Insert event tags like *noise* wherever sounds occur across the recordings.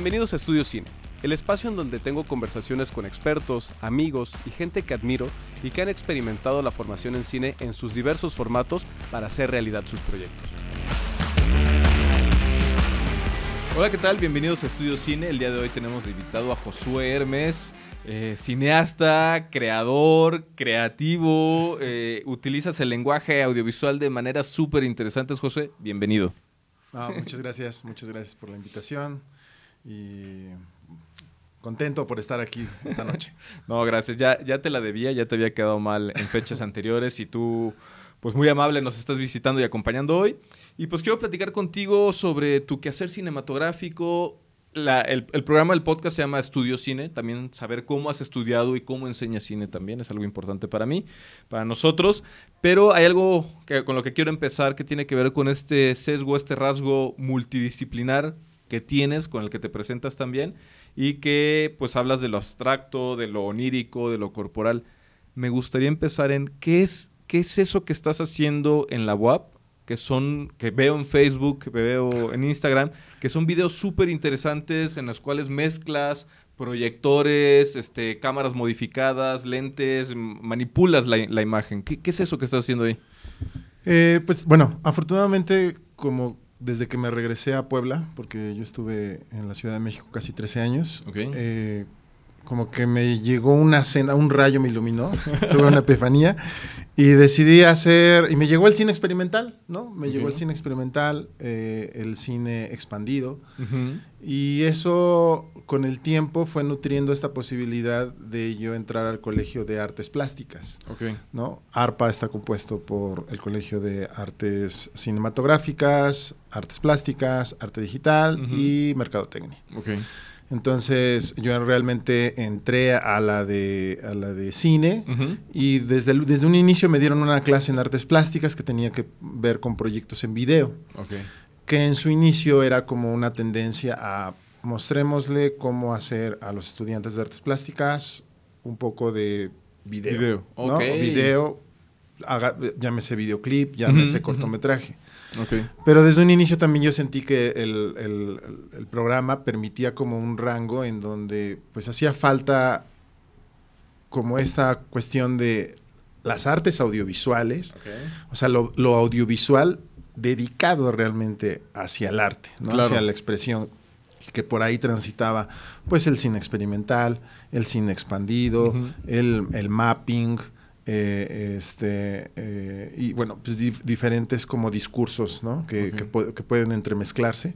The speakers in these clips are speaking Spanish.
Bienvenidos a Estudio Cine, el espacio en donde tengo conversaciones con expertos, amigos y gente que admiro y que han experimentado la formación en cine en sus diversos formatos para hacer realidad sus proyectos. Hola, ¿qué tal? Bienvenidos a Estudio Cine. El día de hoy tenemos de invitado a Josué Hermes. Eh, cineasta, creador, creativo, eh, utilizas el lenguaje audiovisual de maneras súper interesantes, José. Bienvenido. muchas gracias, muchas gracias por la invitación y contento por estar aquí esta noche. *laughs* no, gracias. Ya, ya te la debía, ya te había quedado mal en fechas anteriores y tú, pues muy amable, nos estás visitando y acompañando hoy. Y pues quiero platicar contigo sobre tu quehacer cinematográfico, el, programa del podcast se llama Estudio Cine. También saber cómo has estudiado y cómo enseñas cine también es algo importante para mí, para nosotros. Pero hay algo que, con lo que quiero empezar que tiene que ver con este sesgo, este rasgo multidisciplinar que tienes, con el que te presentas también, y que pues hablas de lo abstracto, de lo onírico, de lo corporal. Me gustaría empezar en qué es, qué es eso que estás haciendo en la UAP que son, que veo en Facebook, que veo en Instagram, que son videos súper interesantes en los cuales mezclas proyectores, este, cámaras modificadas, lentes, manipulas la, imagen. ¿Qué, ¿Qué, es eso que estás haciendo ahí? Eh, pues bueno, afortunadamente como desde que me regresé a Puebla, porque yo estuve en la Ciudad de México casi 13 años, eh, como que me llegó una cena, un rayo me iluminó, tuve una epifanía y decidí hacer, y me llegó el cine experimental, ¿no? Me llegó el cine experimental, eh, el cine expandido, y eso con el tiempo fue nutriendo esta posibilidad de yo entrar al Colegio de Artes Plásticas, ¿no? ARPA está compuesto por el Colegio de Artes Cinematográficas, Artes Plásticas, Arte Digital y Mercadotecnia. Entonces yo realmente entré a la de, a la de cine y desde, desde un inicio me dieron una clase en artes plásticas que tenía que ver con proyectos en video. Que en su inicio era como una tendencia a mostrémosle cómo hacer a los estudiantes de artes plásticas un poco de video. Video, ¿no? Video, llámese videoclip, llámese cortometraje. Pero desde un inicio también yo sentí que el, programa permitía como un rango en donde pues hacía falta como esta cuestión de las artes audiovisuales, o sea, lo, audiovisual dedicado realmente hacia el arte, ¿no? hacia la expresión, que por ahí transitaba pues el cine experimental, el cine expandido, el, el mapping, eh, este, eh, y bueno, pues diferentes como discursos, ¿no? Que, pueden entremezclarse.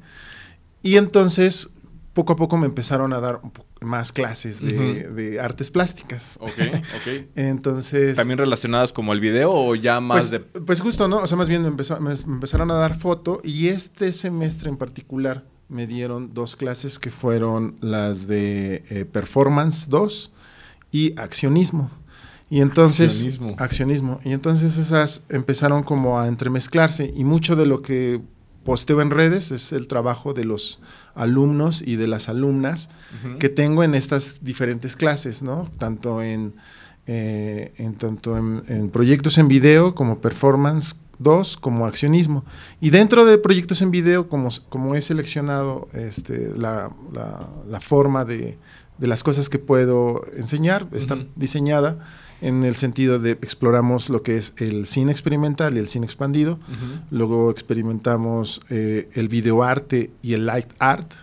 Y entonces, poco a poco me empezaron a dar más clases de, artes plásticas. Ok, ok. *laughs* entonces... ¿También relacionadas como el video o ya más pues, de...? Pues justo, ¿no? O sea, más bien me, empezó, me, empezaron a dar foto y este semestre en particular me dieron dos clases que fueron las de eh, Performance 2 y Accionismo. Y entonces, accionismo. Y entonces esas empezaron como a entremezclarse y mucho de lo que posteo en redes es el trabajo de los alumnos y de las alumnas que tengo en estas diferentes clases, ¿no? Tanto en, eh, en tanto en, proyectos en video como performance 2 como accionismo. Y dentro de proyectos en video, como, como he seleccionado este, la, la, forma de, de, las cosas que puedo enseñar, está diseñada en el sentido de exploramos lo que es el cine experimental y el cine expandido, luego experimentamos eh, el videoarte y el light art,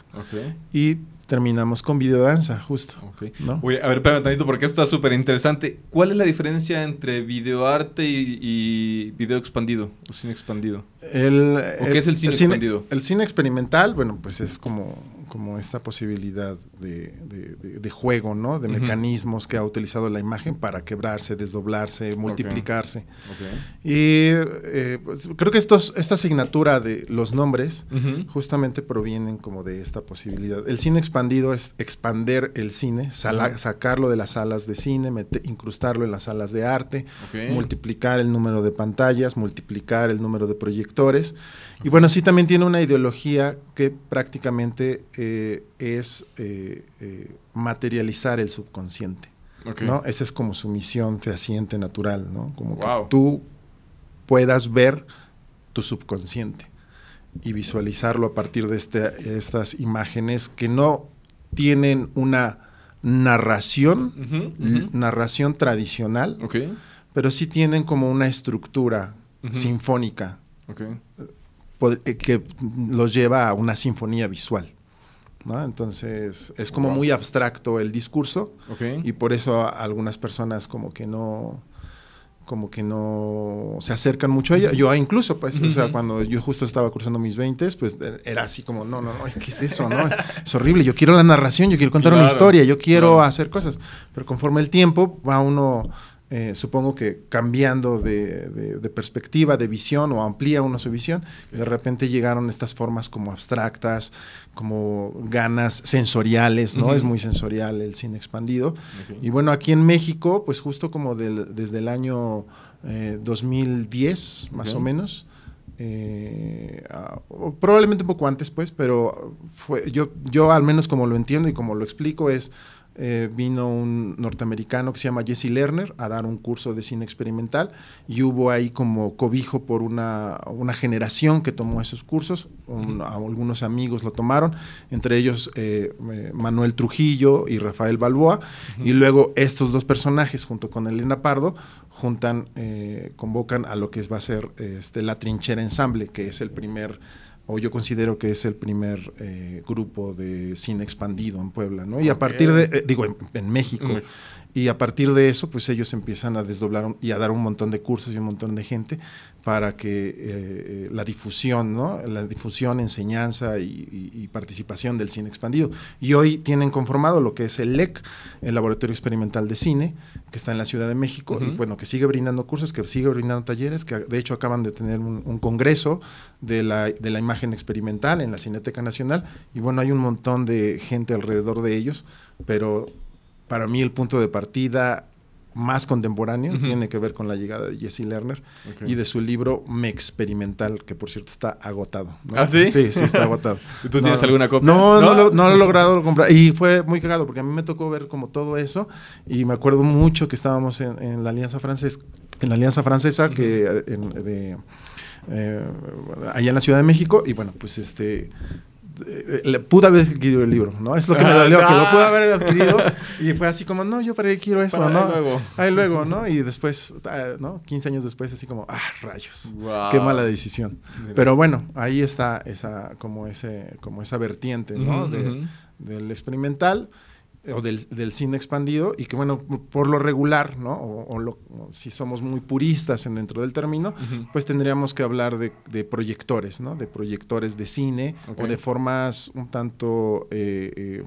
y terminamos con videodanza, justo. ¿no? a ver, espérame tantito, porque esto está súper interesante. ¿Cuál es la diferencia entre videoarte y, y video expandido o cine expandido? El, ¿O qué es el cine expandido? el cine experimental, bueno, pues es como como esta posibilidad de, de, juego, ¿no? De mecanismos que ha utilizado la imagen para quebrarse, desdoblarse, multiplicarse. Y eh, pues, creo que estos, esta asignatura de los nombres justamente provienen como de esta posibilidad. El cine expandido es expander el cine, sacarlo de las salas de cine, incrustarlo en las salas de arte, multiplicar el número de pantallas, multiplicar el número de proyectores. Y bueno, sí también tiene una ideología que prácticamente eh, es eh, eh, materializar el subconsciente. ¿no? Esa es como su misión fehaciente natural, ¿no? Como que tú puedas ver tu subconsciente. y visualizarlo a partir de este, estas imágenes que no tienen una narración, narración tradicional, pero sí tienen como una estructura sinfónica que los lleva a una sinfonía visual. Entonces es como muy abstracto el discurso y por eso algunas personas como que no como que no se acercan mucho a ella. Yo incluso, pues, o sea, cuando yo justo estaba cursando mis 20, pues era así como, no, no, no, ¿qué es eso? No? es horrible, yo quiero la narración, yo quiero contar una historia, yo quiero hacer cosas. Pero conforme el tiempo va uno eh, supongo que cambiando de, perspectiva, de visión o amplía uno su visión, de repente llegaron estas formas como abstractas, como ganas sensoriales, ¿no? Es muy sensorial el cine expandido. Y bueno, aquí en México, pues justo como desde el año 2010, eh, más o menos, eh, probablemente un poco antes, pues, pero fue, yo, yo al menos como lo entiendo y como lo explico es eh, vino un norteamericano que se llama Jesse Lerner a dar un curso de cine experimental y hubo ahí como cobijo por una, generación que tomó esos cursos, algunos amigos lo tomaron, entre ellos eh, eh, Manuel Trujillo y Rafael Balboa, y luego estos dos personajes junto con Elena Pardo juntan, convocan a lo que va a ser este, la trinchera ensamble, que es el primer o yo considero que es el primer eh, grupo de cine expandido en Puebla, ¿no? Y a partir de, eh, digo, en, México. Y a partir de eso, pues ellos empiezan a desdoblar y a dar un montón de cursos y un montón de gente para que eh, eh, la difusión, ¿no? La difusión, enseñanza y, participación del cine expandido. Y hoy tienen conformado lo que es el LEC, el Laboratorio Experimental de Cine, que está en la Ciudad de México, y bueno, que sigue brindando cursos, que sigue brindando talleres, que de hecho acaban de tener un, un congreso de la, de la imagen experimental en la Cineteca Nacional, y bueno, hay un montón de gente alrededor de ellos, pero para mí el punto de partida más contemporáneo tiene que ver con la llegada de Jesse Lerner y de su libro Me Experimental, que por cierto está agotado. ¿Ah, sí? Sí, sí, está agotado. *laughs* ¿Y tú tienes alguna copia? No, no, lo, no lo he logrado comprar. Y fue muy cagado porque a mí me tocó ver como todo eso y me acuerdo mucho que estábamos en, la Alianza Francesa, en la Alianza Francesa, que de, eh, allá en la Ciudad de México y bueno, pues este le pude haber adquirido el libro, ¿no? Es lo que me dolió, que lo pude haber adquirido *laughs* y fue así como, no, yo para qué quiero eso, ¿no? Ahí luego. Ahí luego, ¿no? Y después, ah, ¿no? 15 años después, así como, ah, rayos, qué mala decisión. Pero bueno, ahí está esa, como ese, como esa vertiente, ¿no? Del experimental o del, del, cine expandido y que bueno, por lo regular, ¿no? O, si somos muy puristas en dentro del término, pues tendríamos que hablar de, de, proyectores, ¿no? De proyectores de cine o de formas un tanto... Eh, eh,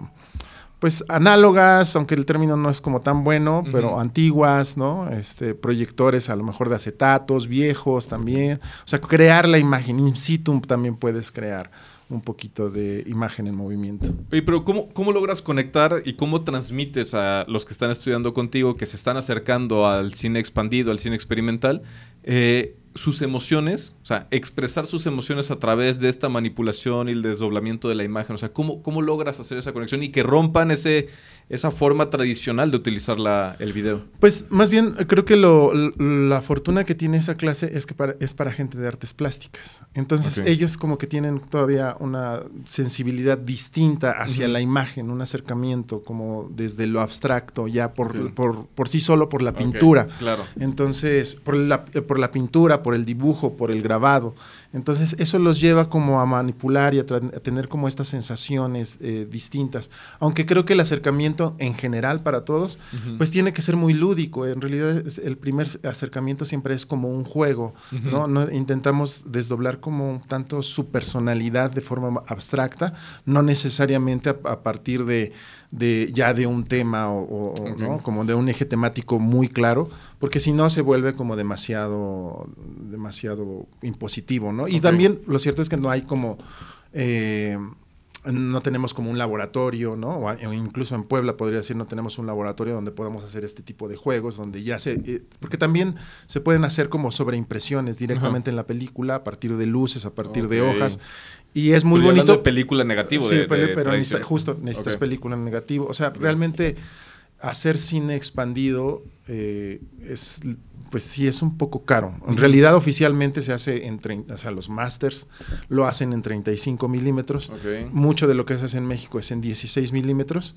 pues análogas, aunque el término no es como tan bueno, pero antiguas, ¿no? Este, proyectores a lo mejor de acetatos, viejos también. O sea, crear la imagen in situ también puedes crear un poquito de imagen en movimiento. Oye, pero ¿cómo, ¿cómo logras conectar y cómo transmites a los que están estudiando contigo, que se están acercando al cine expandido, al cine experimental, eh, sus emociones, o sea, expresar sus emociones a través de esta manipulación y el desdoblamiento de la imagen. O sea, ¿cómo, cómo logras hacer esa conexión y que rompan ese, esa forma tradicional de utilizar la, el video? Pues más bien creo que lo, la fortuna que tiene esa clase es que para, es para gente de artes plásticas. Entonces ellos como que tienen todavía una sensibilidad distinta hacia la imagen, un acercamiento como desde lo abstracto, ya por, por, por sí solo, por la pintura. Claro. Entonces, por la, por la pintura, por el dibujo, por el grabado. Entonces eso los lleva como a manipular y a, tener como estas sensaciones eh, distintas. Aunque creo que el acercamiento en general para todos, pues tiene que ser muy lúdico. En realidad el primer acercamiento siempre es como un juego, ¿no? ¿no? Intentamos desdoblar como tanto su personalidad de forma abstracta, no necesariamente a partir de de ya de un tema o, ¿no? como de un eje temático muy claro, porque si no se vuelve como demasiado, demasiado impositivo, ¿no? Y también lo cierto es que no hay como eh, no tenemos como un laboratorio, ¿no? O, incluso en Puebla podría decir no tenemos un laboratorio donde podamos hacer este tipo de juegos, donde ya se... Eh, porque también se pueden hacer como sobreimpresiones directamente en la película a partir de luces, a partir de hojas. Y es muy bonito. de película negativo. Sí, pero justo necesitas película negativo. O sea, realmente hacer cine expandido eh, es pues sí es un poco caro. En realidad oficialmente se hace en 30, o sea, los masters lo hacen en 35 milímetros. Mucho de lo que se hace en México es en 16 milímetros.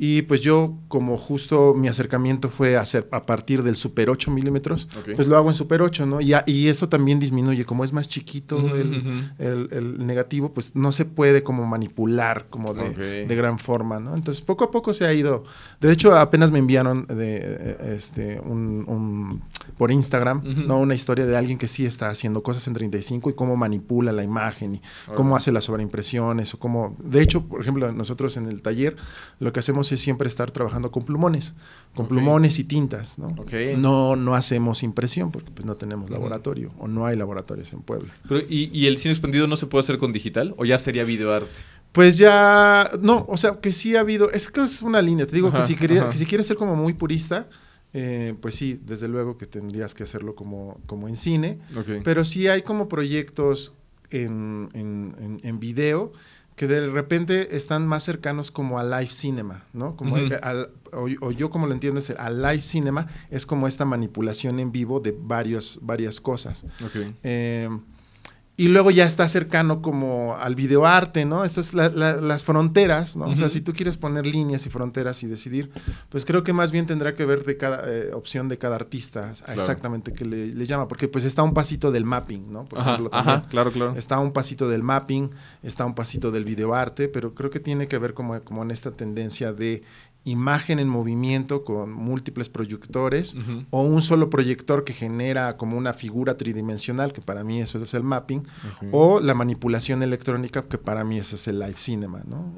Y pues yo, como justo mi acercamiento fue a hacer a partir del Super 8 milímetros, pues lo hago en Super 8, ¿no? Y, y eso también disminuye, como es más chiquito el, negativo, pues no se puede como manipular como de, de, gran forma, ¿no? Entonces poco a poco se ha ido. De hecho, apenas me enviaron de, eh, este, un por Instagram, ¿no? Una historia de alguien que sí está haciendo cosas en 35 y cómo manipula la imagen y cómo hace las sobreimpresiones o cómo... De hecho, por ejemplo, nosotros en el taller lo que hacemos es siempre estar trabajando con plumones, con plumones y tintas, ¿no? No, no hacemos impresión porque pues no tenemos laboratorio o no hay laboratorios en Puebla. Pero, ¿y, ¿y, el cine expandido no se puede hacer con digital o ya sería videoarte? Pues ya, no, o sea, que sí ha habido, es que es una línea, te digo que, si quería, que si quieres ser como muy purista, eh, pues sí, desde luego que tendrías que hacerlo como, como en cine, pero sí hay como proyectos en, en, video que de repente están más cercanos como a live cinema, ¿no? Como o, yo como lo entiendo es al live cinema es como esta manipulación en vivo de varios, varias cosas. Eh, y luego ya está cercano como al videoarte, ¿no? Estas las fronteras, ¿no? O sea, si tú quieres poner líneas y fronteras y decidir, pues creo que más bien tendrá que ver de cada eh, opción de cada artista, exactamente qué le, llama, porque pues está un pasito del mapping, ¿no? Por ejemplo, ajá, claro, claro. Está un pasito del mapping, está un pasito del videoarte, pero creo que tiene que ver como, como en esta tendencia de imagen en movimiento con múltiples proyectores o un solo proyector que genera como una figura tridimensional, que para mí eso es el mapping, o la manipulación electrónica, que para mí eso es el live cinema, ¿no?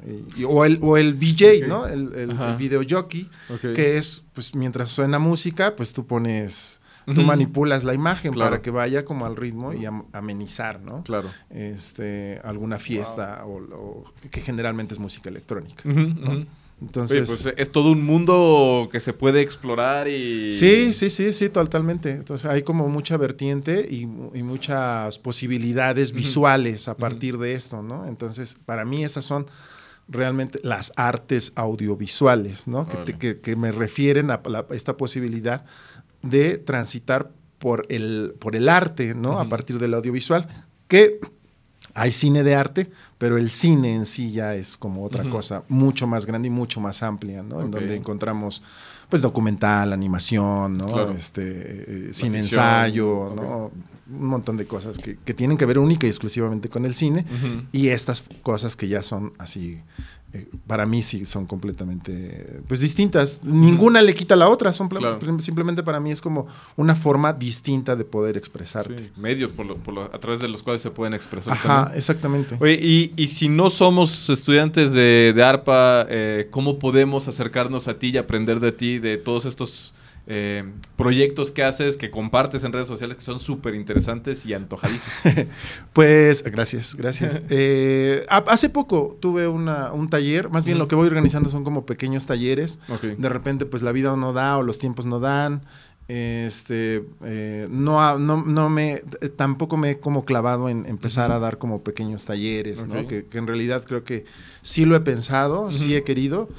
o, el, o el VJ, ¿no? El, el, video jockey, que es, pues mientras suena música, pues tú pones tú manipulas la imagen para que vaya como al ritmo y amenizar, ¿no? Claro. Este, alguna fiesta o, que generalmente es música electrónica. Entonces, pues es todo un mundo que se puede explorar y... Sí, sí, sí, sí, totalmente. Entonces hay como mucha vertiente y, muchas posibilidades visuales a partir de esto, ¿no? Entonces, para mí esas son realmente las artes audiovisuales, ¿no? Que, me refieren a, esta posibilidad de transitar por el, por el arte, ¿no? A partir del audiovisual, que hay cine de arte, pero el cine en sí ya es como otra cosa mucho más grande y mucho más amplia, ¿no? En donde encontramos pues documental, animación, ¿no? Este, eh, cine ensayo, ¿no? Un montón de cosas que, que, tienen que ver única y exclusivamente con el cine y estas cosas que ya son así eh, para mí sí son completamente pues distintas. Ninguna le quita a la otra, son simplemente para mí es como una forma distinta de poder expresarte. medios por a través de los cuales se pueden expresar. Ajá, exactamente. Oye, y, y, si no somos estudiantes de, de ARPA, eh, ¿cómo podemos acercarnos a ti y aprender de ti, de todos estos eh, proyectos que haces, que compartes en redes sociales que son súper interesantes y antojadísimos. *laughs* pues gracias, gracias. *laughs* Eh, hace poco tuve una, un taller, más bien lo que voy organizando son como pequeños talleres. De repente pues la vida no da o los tiempos no dan. Este, eh, no, no, no, me, tampoco me he como clavado en empezar a dar como pequeños talleres, ¿no? que, en realidad creo que sí lo he pensado, sí he querido,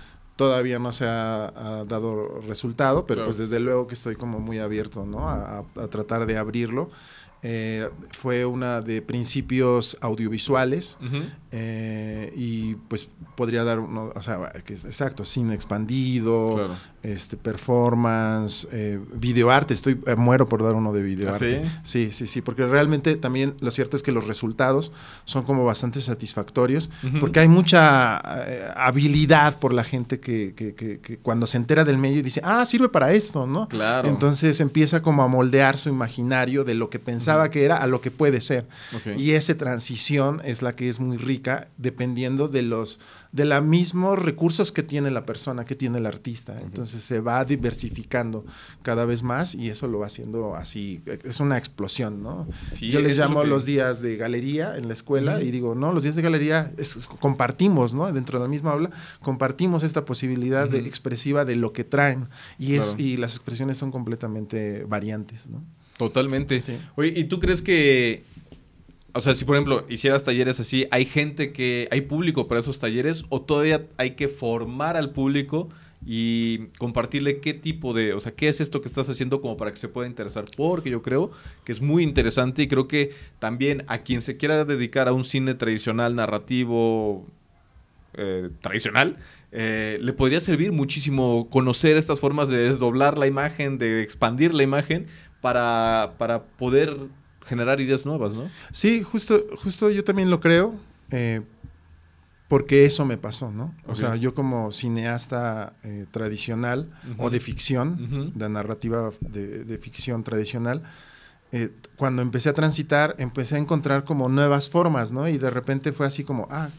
todavía no se ha, dado resultado, pero pues desde luego que estoy como muy abierto, ¿no? A, tratar de abrirlo. Eh, fue una de principios audiovisuales eh, y pues podría dar uno, o sea, que exacto, cine expandido, este performance, eh, videoarte, estoy eh, muero por dar uno de videoarte. ¿Ah, sí? sí, sí, porque realmente también lo cierto es que los resultados son como bastante satisfactorios, porque hay mucha habilidad por la gente que, que, que, cuando se entera del medio dice, ah, sirve para esto, ¿no? Claro. Entonces empieza como a moldear su imaginario de lo que pensaba que era a lo que puede ser. Y esa transición es la que es muy rica dependiendo de los de los mismos recursos que tiene la persona, que tiene el artista. Entonces se va diversificando cada vez más y eso lo va haciendo así, es una explosión, ¿no? Yo les llamo los días de galería en la escuela y digo, no, los días de galería compartimos, ¿no? Dentro de la misma aula, compartimos esta posibilidad de, expresiva de lo que traen y, es, y las expresiones son completamente variantes, ¿no? Totalmente. Oye, ¿y tú crees que o sea, si por ejemplo hicieras talleres así, ¿hay gente que, hay público para esos talleres o todavía hay que formar al público y compartirle qué tipo de, o sea, qué es esto que estás haciendo como para que se pueda interesar, porque yo creo que es muy interesante y creo que también a quien se quiera dedicar a un cine tradicional, narrativo, eh, tradicional, eh, le podría servir muchísimo conocer estas formas de desdoblar la imagen, de expandir la imagen para, para poder generar ideas nuevas, ¿no? Sí, justo, justo yo también lo creo. Eh, porque eso me pasó, ¿no? O sea, yo como cineasta eh, tradicional o de ficción, de narrativa de, ficción tradicional, eh, cuando empecé a transitar, empecé a encontrar como nuevas formas, ¿no? Y de repente fue así como, ah,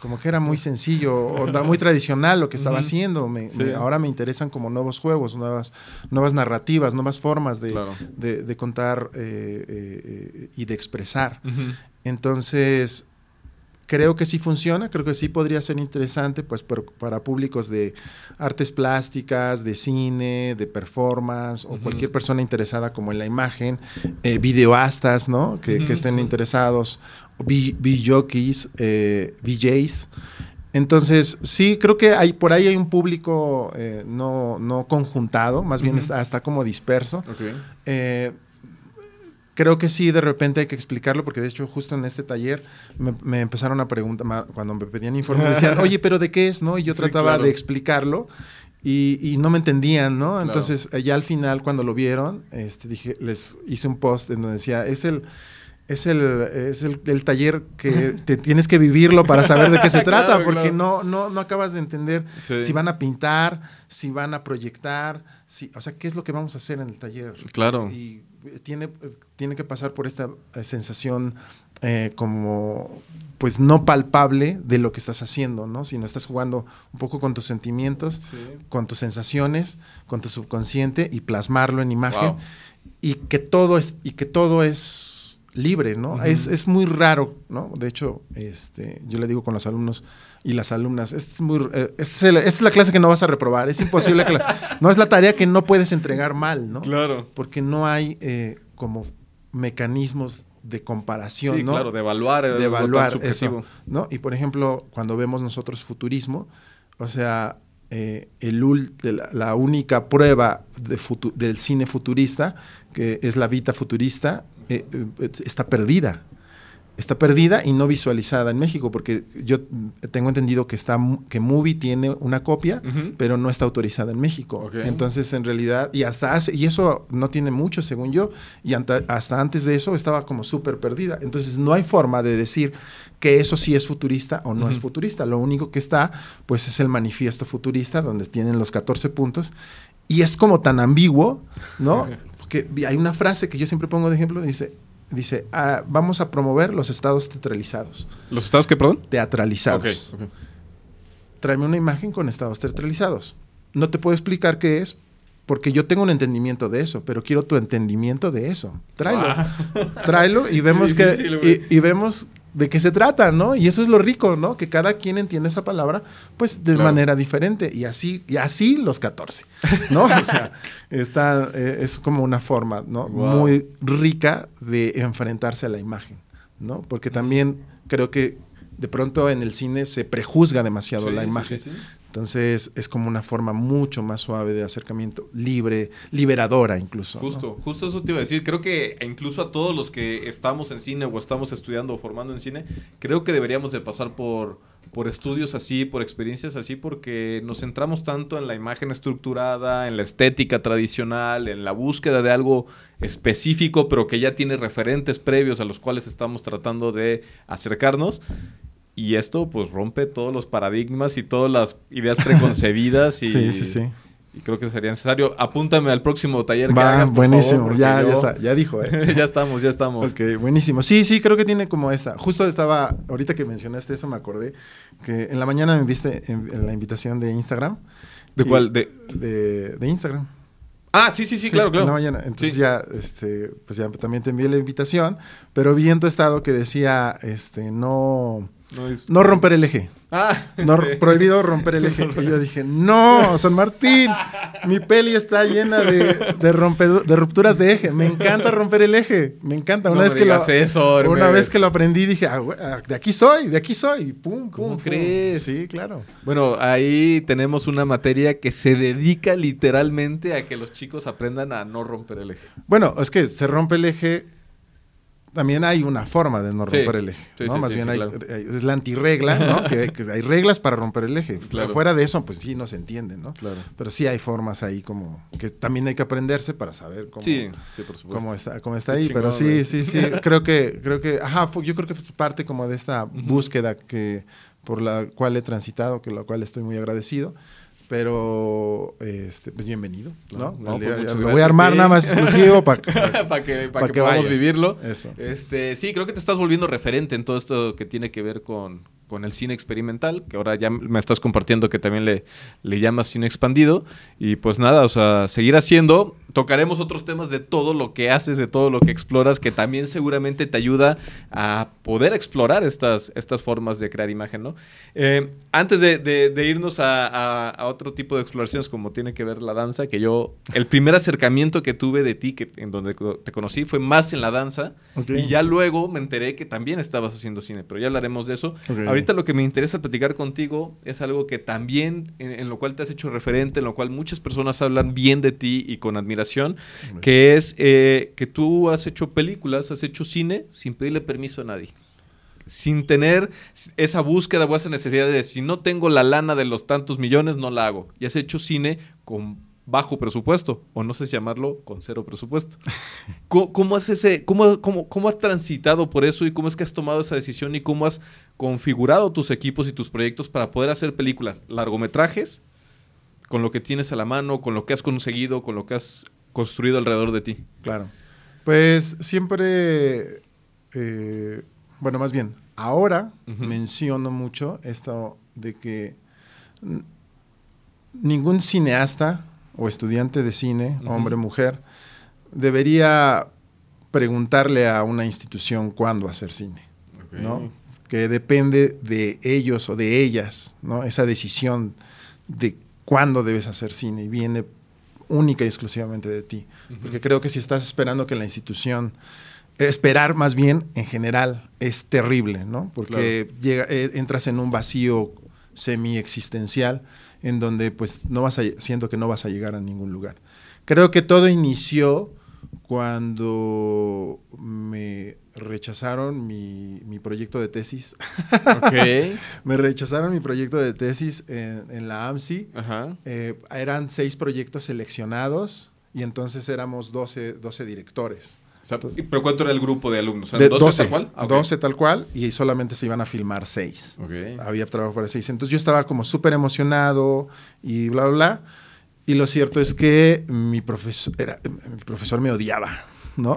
como que era muy sencillo, o muy tradicional lo que estaba haciendo. ahora me interesan como nuevos juegos, nuevas, nuevas narrativas, nuevas formas de, contar eh, y de expresar. Entonces, creo que sí funciona, creo que sí podría ser interesante pues para públicos de artes plásticas, de cine, de performance o cualquier persona interesada como en la imagen, eh, videoastas, ¿no? Que, estén interesados, B-jockeys, eh, VJs. Entonces, sí, creo que hay, por ahí hay un público eh, no, no conjuntado, más bien está, está, como disperso. Okay. Eh, creo que sí, de repente hay que explicarlo, porque de hecho justo en este taller me, empezaron a preguntar, cuando me pedían informe, me decían, *laughs* oye, pero ¿de qué es? ¿no? Y yo trataba de explicarlo y, no me entendían, ¿no? Entonces, ya al final, cuando lo vieron, este, dije, les hice un post en donde decía, es el es el, es el, taller que *laughs* te tienes que vivirlo para saber de qué se *laughs* trata, porque no, no, no acabas de entender si van a pintar, si van a proyectar, si, o sea, qué es lo que vamos a hacer en el taller. Claro. Y tiene, tiene que pasar por esta eh, sensación eh, como pues no palpable de lo que estás haciendo, ¿no? Sino estás jugando un poco con tus sentimientos, con tus sensaciones, con tu subconsciente y plasmarlo en imagen y que todo es y que todo es libre, ¿no? es, es, muy raro, ¿no? De hecho, este, yo le digo con los alumnos y las alumnas, es, muy, eh, es, la clase que no vas a reprobar, es imposible que *laughs* no es la tarea que no puedes entregar mal, ¿no? Claro. Porque no hay eh, como mecanismos de comparación, sí, claro, de evaluar, de evaluar eso, ¿no? Y por ejemplo, cuando vemos nosotros futurismo, o sea, eh, el, la, única prueba de del cine futurista, que es la Vita futurista, eh, eh, está perdida. Está perdida y no visualizada en México, porque yo tengo entendido que está que Movie tiene una copia, pero no está autorizada en México. Entonces, en realidad, y hasta hace, y eso no tiene mucho, según yo, y hasta antes de eso estaba como súper perdida. Entonces, no hay forma de decir que eso sí es futurista o no es futurista. Lo único que está, pues, es el manifiesto futurista, donde tienen los 14 puntos, y es como tan ambiguo, ¿no? *laughs* que hay una frase que yo siempre pongo de ejemplo, dice, dice, ah, vamos a promover los estados teatralizados. ¿Los estados qué, perdón? Teatralizados. Tráeme una imagen con estados teatralizados. No te puedo explicar qué es, porque yo tengo un entendimiento de eso, pero quiero tu entendimiento de eso. Tráelo. Ah. Tráelo y *laughs* vemos que y, vemos de qué se trata, ¿no? Y eso es lo rico, ¿no? Que cada quien entiende esa palabra, pues, de manera diferente. Y así, y así los 14, ¿no? o sea, *laughs* está, eh, es como una forma, ¿no? Muy rica de enfrentarse a la imagen, ¿no? Porque también creo que de pronto en el cine se prejuzga demasiado la imagen. Sí, entonces es como una forma mucho más suave de acercamiento, libre, liberadora incluso. Justo, justo eso te iba a decir. Creo que incluso a todos los que estamos en cine o estamos estudiando o formando en cine, creo que deberíamos de pasar por, por estudios así, por experiencias así, porque nos centramos tanto en la imagen estructurada, en la estética tradicional, en la búsqueda de algo específico, pero que ya tiene referentes previos a los cuales estamos tratando de acercarnos y esto pues rompe todos los paradigmas y todas las ideas preconcebidas *laughs* y, sí, sí, sí. y creo que sería necesario. Apúntame al próximo taller que hagas, buenísimo, ya, ya está, ya dijo, *laughs* ¿eh? ya estamos, ya estamos. Ok, buenísimo. Sí, sí, creo que tiene como esta. Justo estaba, ahorita que mencionaste eso me acordé que en la mañana me viste en, la invitación de Instagram. ¿De cuál? De... de... Instagram. Ah, sí, sí, sí, claro, claro. En la mañana. Entonces ya, este, pues ya también te envié la invitación, pero vi en tu estado que decía, este, no no, romper el eje. Ah, *laughs* prohibido romper el eje. Y yo dije, no, San Martín, mi peli está llena de, de, de rupturas de eje. Me encanta romper el eje. Me encanta. Una, vez, que lo, una vez que lo aprendí, dije, ah, ah, de aquí soy, de aquí soy. Pum, ¿Cómo crees? Sí, claro. Bueno, ahí tenemos una materia que se dedica literalmente a que los chicos aprendan a no romper el eje. Bueno, es que se rompe el eje también hay una forma de no romper el eje, ¿no? Más bien hay, eh, es la antirregla, ¿no? *laughs* que, hay reglas para romper el eje. Fuera de eso, pues sí, no se entiende, ¿no? Claro. Pero sí hay formas ahí como que también hay que aprenderse para saber cómo, cómo está, cómo está ahí. Pero sí, sí, sí, *laughs* creo que, creo que, ajá, yo creo que fue parte como de esta búsqueda que por la cual he transitado, que la cual estoy muy agradecido. Pero, este, pues bienvenido, ¿no? Pues lo voy a armar nada más exclusivo *laughs* para que, para que, podamos vivirlo. Eso. Este, sí, creo que te estás volviendo referente en todo esto que tiene que ver con, con el cine experimental, que ahora ya me estás compartiendo que también le, le llamas cine expandido. Y pues nada, o sea, seguir haciendo. Tocaremos otros temas de todo lo que haces, de todo lo que exploras, que también seguramente te ayuda a poder explorar estas, estas formas de crear imagen, ¿no? Eh, antes de, irnos a, otro tipo de exploraciones, como tiene que ver la danza, que yo, el primer acercamiento que tuve de ti, que, en donde te conocí, fue más en la danza. Y ya luego me enteré que también estabas haciendo cine, pero ya hablaremos de eso. Ahorita lo que me interesa platicar contigo es algo que también, en, lo cual te has hecho referente, en lo cual muchas personas hablan bien de ti y con admiración, que es eh, que tú has hecho películas, has hecho cine sin pedirle permiso a nadie sin tener esa búsqueda o esa necesidad de si no tengo la lana de los tantos millones, no la hago. Y has hecho cine con bajo presupuesto, o no sé si llamarlo con cero presupuesto. *laughs* ¿Cómo, has ese, cómo, cómo, cómo, has transitado por eso y cómo es que has tomado esa decisión y cómo has configurado tus equipos y tus proyectos para poder hacer películas, largometrajes, con lo que tienes a la mano, con lo que has conseguido, con lo que has construido alrededor de ti? Claro. Pues siempre, eh, bueno, más bien, ahora menciono mucho esto de que ningún cineasta o estudiante de cine, hombre o mujer, debería preguntarle a una institución cuándo hacer cine, ¿no? Que depende de ellos o de ellas, ¿no? Esa decisión de cuándo debes hacer cine y viene única y exclusivamente de ti. Porque creo que si estás esperando que la institución esperar más bien en general es terrible, ¿no? Porque llega, eh, entras en un vacío semi existencial en donde pues no vas a, siento que no vas a llegar a ningún lugar. Creo que todo inició cuando me rechazaron mi, proyecto de tesis. *laughs* me rechazaron mi proyecto de tesis en, la AMSI. Eh, eran seis proyectos seleccionados y entonces éramos 12, 12 directores. ¿Pero cuánto era el grupo de alumnos? De 12, tal cual? 12 tal cual y solamente se iban a filmar 6. Había trabajo para 6. Entonces yo estaba como súper emocionado y bla, bla, bla. Y lo cierto es que mi profesor, era, mi profesor me odiaba. ¿no?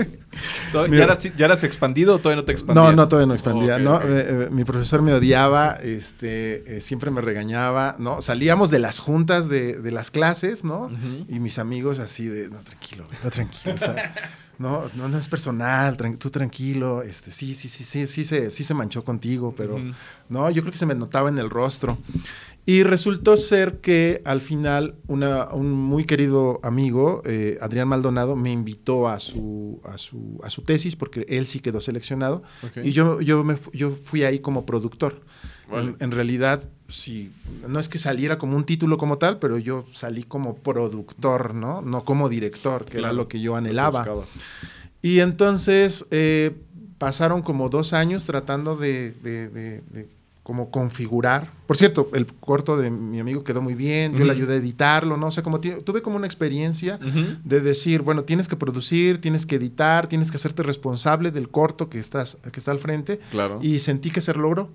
*laughs* ¿Ya, eras, ¿Ya, eras, expandido o todavía no te expandías? No, no, todavía no expandía, ¿no? Eh, eh, mi profesor me odiaba, este, eh, siempre me regañaba, ¿no? Salíamos de las juntas de, de las clases, ¿no? Y mis amigos así de, no, tranquilo, no, tranquilo, está, *laughs* no, no, no es personal, tú tranquilo, este, sí, sí, sí, sí, sí, se, sí se manchó contigo, pero no, yo creo que se me notaba en el rostro. Y resultó ser que al final una, un muy querido amigo, eh, Adrián Maldonado, me invitó a su, a su, a su tesis porque él sí quedó seleccionado. Y yo, yo, me, yo fui ahí como productor. En, realidad, sí, no es que saliera como un título como tal, pero yo salí como productor, ¿no? No como director, que era lo que yo anhelaba. Y entonces eh, pasaron como dos años tratando de, como configurar. Por cierto, el corto de mi amigo quedó muy bien, yo le ayudé a editarlo, ¿no? O sea, como tuve como una experiencia de decir, bueno, tienes que producir, tienes que editar, tienes que hacerte responsable del corto que, estás, que está al frente. Claro. Y sentí que se logró.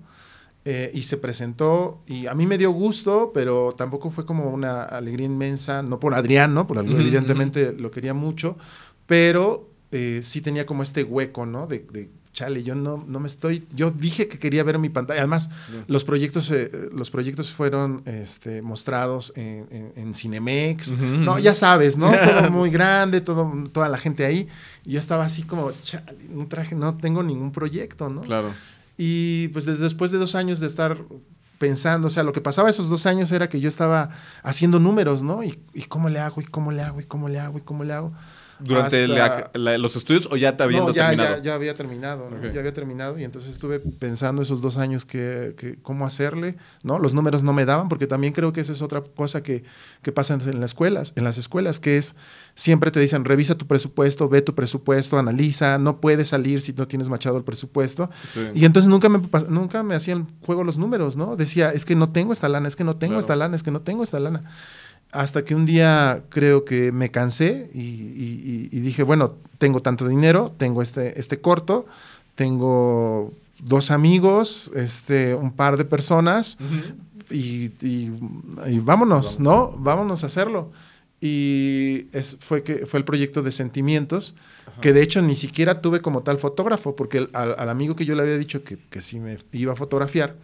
Eh, y se presentó y a mí me dio gusto, pero tampoco fue como una alegría inmensa, no por Adrián, ¿no? Por, evidentemente lo quería mucho, pero eh, sí tenía como este hueco, ¿no? De, chale, yo no, no me estoy, yo dije que quería ver mi pantalla. Además, los proyectos, eh, los proyectos fueron este, mostrados en, Cinemex, no, ya sabes, ¿no? *laughs* Todo muy grande, todo, toda la gente ahí. Y yo estaba así como, chale, no traje, no tengo ningún proyecto, ¿no? Claro. Y pues después de dos años de estar pensando, o sea, lo que pasaba esos dos años era que yo estaba haciendo números, ¿no? Y, y cómo le hago, y cómo le hago, y cómo le hago, y cómo le hago. ¿Durante los estudios o ya te habiendo no, ya, terminado? Ya, ya había terminado, ¿no? Ya había terminado y entonces estuve pensando esos dos años que, que, cómo hacerle, ¿no? Los números no me daban porque también creo que esa es otra cosa que, que pasa en las escuelas, en las escuelas, que es siempre te dicen revisa tu presupuesto, ve tu presupuesto, analiza, no puedes salir si no tienes machado el presupuesto. Y entonces nunca me, nunca me hacían juego los números, ¿no? Decía, es que no tengo esta lana, es que no tengo esta lana, es que no tengo esta lana. Hasta que un día creo que me cansé y, dije, bueno, tengo tanto dinero, tengo este, este corto, tengo dos amigos, este, un par de personas y, vámonos, ¿no? Vámonos a hacerlo. Y es, fue, que, fue el proyecto de Sentimientos, que de hecho ni siquiera tuve como tal fotógrafo, porque al, amigo que yo le había dicho que, que sí me iba a fotografiar,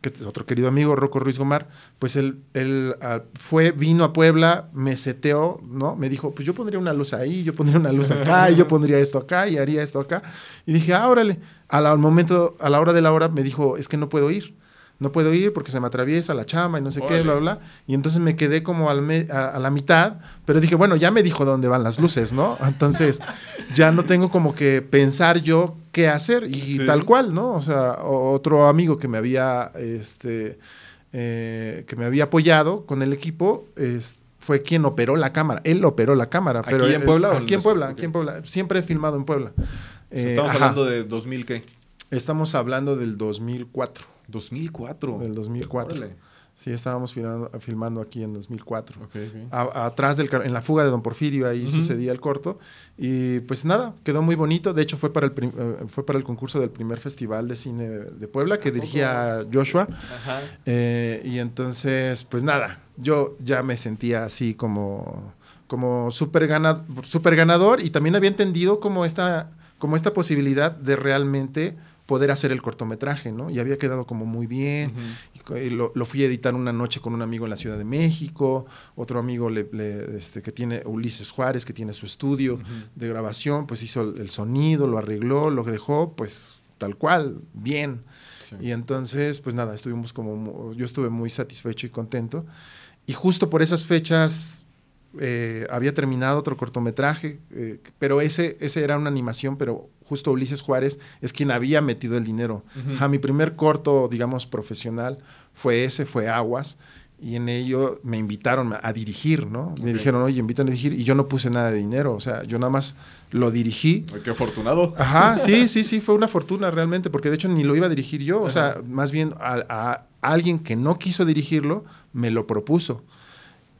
que es otro querido amigo, Rocco Ruiz Gomar, pues él, él ah, fue, vino a Puebla, me seteó, ¿no? Me dijo, pues yo pondría una luz ahí, yo pondría una luz acá, yo pondría esto acá, y haría esto acá. Y dije, ah, órale. al momento, a la hora de la hora, me dijo, es que no puedo ir no puedo ir porque se me atraviesa la chama y no sé qué, bla, bla, bla. Y entonces me quedé como al a, la mitad, pero dije, bueno, ya me dijo dónde van las luces, ¿no? *laughs* Entonces ya no tengo como que pensar yo qué hacer y tal cual, ¿no? O sea, otro amigo que me había, este, eh, que me había apoyado con el equipo, fue quien operó la cámara. Él operó la cámara. Pero, ¿Aquí en Puebla? Aquí en Puebla, aquí en Puebla. Siempre he filmado en Puebla. estamos hablando de 2000, ¿qué? Estamos hablando del 2004. 2004. Del 2004. Sí, estábamos filmando, aquí en 2004. atrás del en la fuga de Don Porfirio ahí sucedía el corto y pues nada, quedó muy bonito. De hecho fue para el eh, fue para el concurso del primer festival de cine de Puebla que dirigía Joshua. Eh, y entonces pues nada, yo ya me sentía así como como súper super ganador y también había entendido como esta como esta posibilidad de realmente poder hacer el cortometraje, ¿no? Y había quedado como muy bien. y lo, fui a editar una noche con un amigo en la Ciudad de México, otro amigo este, que tiene, Ulises Juárez, que tiene su estudio de grabación, pues hizo el, sonido, lo arregló, lo dejó, pues tal cual, bien. Y entonces, pues nada, estuvimos como, yo estuve muy satisfecho y contento. Y justo por esas fechas eh, había terminado otro cortometraje, eh, pero ese, ese era una animación, pero justo Ulises Juárez es quien había metido el dinero. a mi primer corto, digamos, profesional fue ese, fue Aguas. Y en ello me invitaron a dirigir, ¿no? Me dijeron, oye, invitan a dirigir. Y yo no puse nada de dinero. O sea, yo nada más lo dirigí. qué afortunado. Ajá, *laughs* sí, sí, sí, fue una fortuna realmente. Porque de hecho ni lo iba a dirigir yo. O sea, más bien a alguien que no quiso dirigirlo, me lo propuso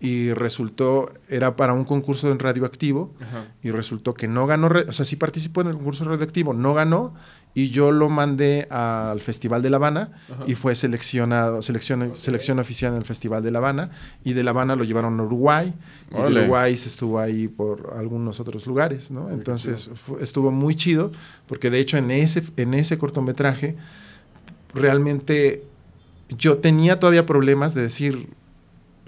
y resultó, era para un concurso en radioactivo y resultó que no ganó, o sea, sí participó en el concurso radioactivo, no ganó y yo lo mandé al Festival de La Habana y fue seleccionado, selección, selección oficial en el Festival de La Habana y de La Habana lo llevaron a Uruguay y de Uruguay se estuvo ahí por algunos otros lugares, ¿no? Entonces estuvo muy chido porque de hecho en ese, en ese cortometraje realmente yo tenía todavía problemas de decir,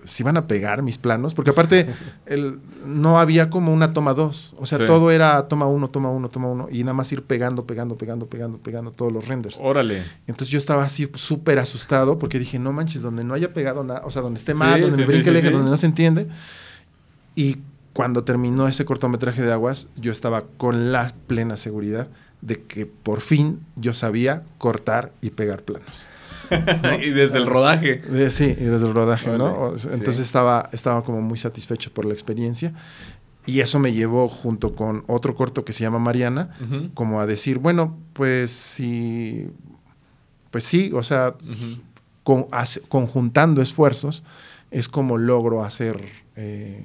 si van a pegar mis planos, porque aparte el, no había como una toma dos, o sea, todo era toma uno, toma uno, toma uno, y nada más ir pegando, pegando, pegando, pegando, pegando todos los renders. Órale. Entonces yo estaba así súper asustado porque dije, no manches, donde no haya pegado nada, o sea, donde esté mal, donde me brinque el eje, donde no se entiende. Y cuando terminó ese cortometraje de aguas, yo estaba con la plena seguridad de que por fin yo sabía cortar y pegar planos. *laughs* y desde el rodaje. sí, y desde el rodaje, ¿no? Entonces estaba, estaba como muy satisfecho por la experiencia. Y eso me llevó junto con otro corto que se llama Mariana, como a decir, bueno, pues sí, pues sí, o sea, conjuntando esfuerzos es como logro hacer eh,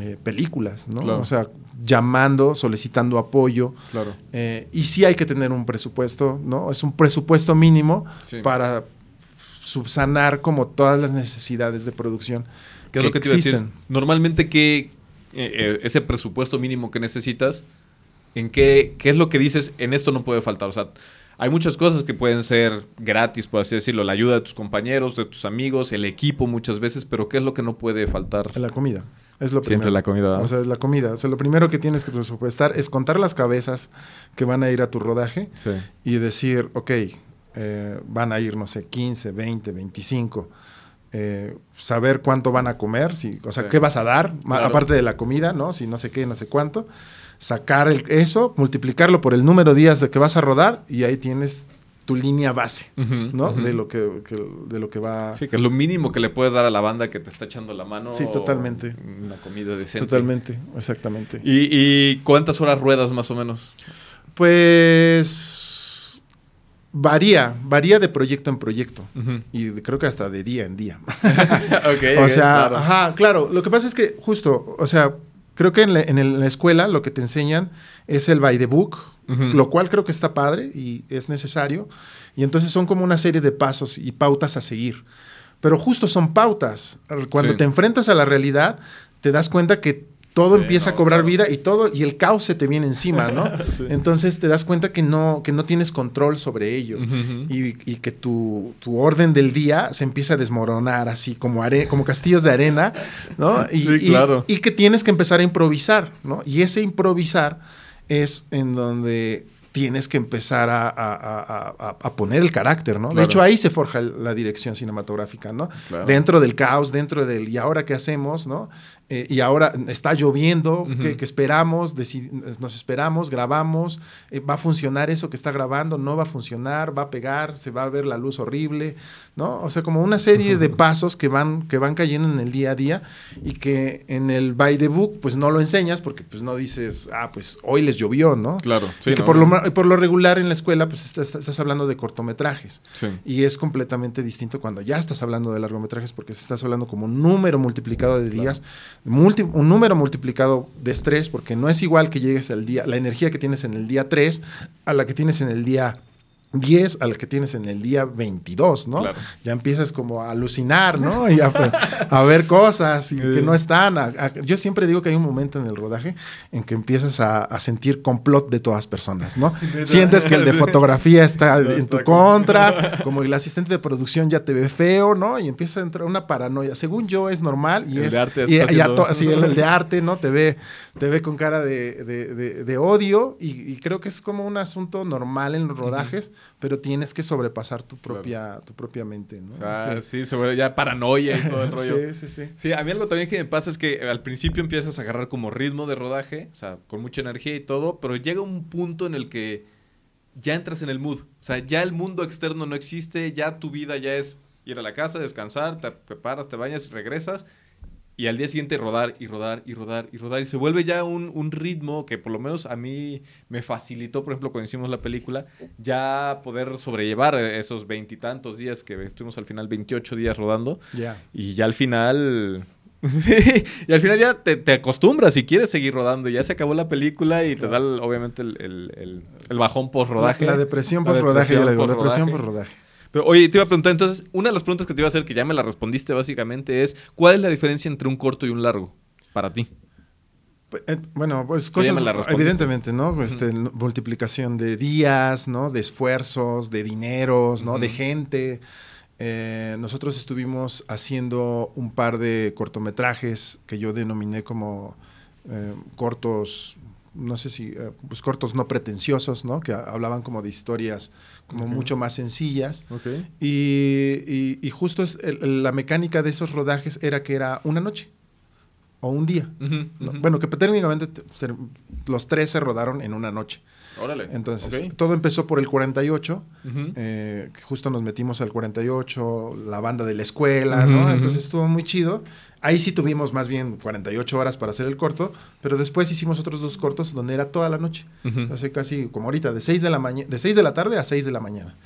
eh, películas, ¿no? O sea, llamando, solicitando apoyo. Claro. Eh, y sí hay que tener un presupuesto, ¿no? Es un presupuesto mínimo para subsanar como todas las necesidades de producción. ¿Qué es lo que te iba a decir? Normalmente, ¿qué, eh, eh, ese presupuesto mínimo que necesitas, ¿en qué, qué es lo que dices? En esto no puede faltar. O sea, hay muchas cosas que pueden ser gratis, por así decirlo, la ayuda de tus compañeros, de tus amigos, el equipo muchas veces, pero ¿qué es lo que no puede faltar? La comida. Es lo Siempre la comida. O sea, es la comida. O sea, lo primero que tienes que presupuestar es contar las cabezas que van a ir a tu rodaje y decir, ok, eh, van a ir, no sé, 15, 20, 25. saber cuánto van a comer, si, o sea, qué vas a dar, aparte de la comida, ¿no? Si no sé qué, no sé cuánto. Sacar el, eso, multiplicarlo por el número de días de que vas a rodar y ahí tienes tu línea base, ¿no? De lo que, de lo que va. Sí, que es lo mínimo que le puedes dar a la banda que te está echando la mano. Sí, totalmente. Una comida decente. Totalmente, exactamente. ¿Y, cuántas horas ruedas más o menos? Pues varía, varía de proyecto en proyecto y creo que hasta de día en día. *laughs* okay, *laughs* o sea, claro. ajá, claro. Lo que pasa es que justo, o sea, creo que en la, en la escuela lo que te enseñan es el by the book, lo cual creo que está padre y es necesario. Y entonces son como una serie de pasos y pautas a seguir. Pero justo son pautas. Cuando te enfrentas a la realidad, te das cuenta que todo empieza a cobrar vida y todo y el caos se te viene encima, ¿no? *laughs* Entonces te das cuenta que no, que no tienes control sobre ello y, que tu, orden del día se empieza a desmoronar así como, como castillos de arena, ¿no? Y, claro. y, que tienes que empezar a improvisar, ¿no? Y ese improvisar es en donde tienes que empezar a, poner el carácter, ¿no? De hecho, ahí se forja la dirección cinematográfica, ¿no? Dentro del caos, dentro del ¿y ahora qué hacemos, no? Eh, y ahora está lloviendo, ¿qué, esperamos? nos esperamos, grabamos, eh, ¿va a funcionar eso que está grabando? ¿No va a funcionar? ¿Va a pegar? ¿Se va a ver la luz horrible? ¿No? O sea, como una serie de pasos que van, que van cayendo en el día a día y que en el by the book pues no lo enseñas porque pues no dices, ah, pues hoy les llovió, ¿no? Claro. y que por, lo, por lo regular en la escuela pues estás, hablando de cortometrajes. Y es completamente distinto cuando ya estás hablando de largometrajes porque estás hablando como un número multiplicado de días un número multiplicado de estrés, porque no es igual que llegues al día, la energía que tienes en el día 3 a la que tienes en el día 10 a la que tienes en el día 22, ¿no? Ya empiezas como a alucinar, ¿no? Y a, ver cosas que no están. yo siempre digo que hay un momento en el rodaje en que empiezas a, sentir complot de todas personas, ¿no? Sientes que el de *laughs* fotografía está en tu contra, como el asistente de producción ya te ve feo, ¿no? Y empieza a entrar una paranoia. Según yo es normal y el es... De arte y, el, de arte, ¿no? Te ve, te ve con cara de, odio y, creo que es como un asunto normal en los rodajes pero tienes que sobrepasar tu propia, tu propia mente, ¿no? O sea, sí. se vuelve ya paranoia y todo el *laughs* rollo. sí, sí, sí. Sí, a mí algo también que me pasa es que al principio empiezas a agarrar como ritmo de rodaje, o sea, con mucha energía y todo, pero llega un punto en el que ya entras en el mood. O sea, ya el mundo externo no existe, ya tu vida ya es ir a la casa, descansar, te preparas, te bañas, regresas y al día siguiente rodar y rodar y rodar y rodar. Y se vuelve ya un, ritmo que por lo menos a mí me facilitó, por ejemplo, cuando hicimos la película, ya poder sobrellevar esos veintitantos días que estuvimos al final 28 días rodando. Y ya al final... *laughs* y al final ya te, acostumbras y quieres seguir rodando. Ya se acabó la película y te da obviamente el, bajón post-rodaje. La, depresión post-rodaje, la depresión post-rodaje. Pero oye, te iba a preguntar, entonces, una de las preguntas que te iba a hacer, que ya me la respondiste básicamente, es ¿cuál es la diferencia entre un corto y un largo para ti? Pues, bueno, pues cosas, evidentemente, ¿no? Este, multiplicación de días, ¿no? De esfuerzos, de dineros, ¿no? De gente. Eh, nosotros estuvimos haciendo un par de cortometrajes que yo denominé como eh, cortos no sé si, eh, pues cortos no pretenciosos, ¿no? Que hablaban como de historias como mucho más sencillas. Y, y, justo la mecánica de esos rodajes era que era una noche o un día. Bueno, que técnicamente los tres se rodaron en una noche. Órale. Entonces, todo empezó por el 48, eh, que justo nos metimos al 48, la banda de la escuela, ¿no? Entonces estuvo muy chido. Ahí sí tuvimos más bien 48 horas para hacer el corto, pero después hicimos otros dos cortos donde era toda la noche. Entonces casi como ahorita, de 6 de la, de 6 de la tarde a 6 de la mañana.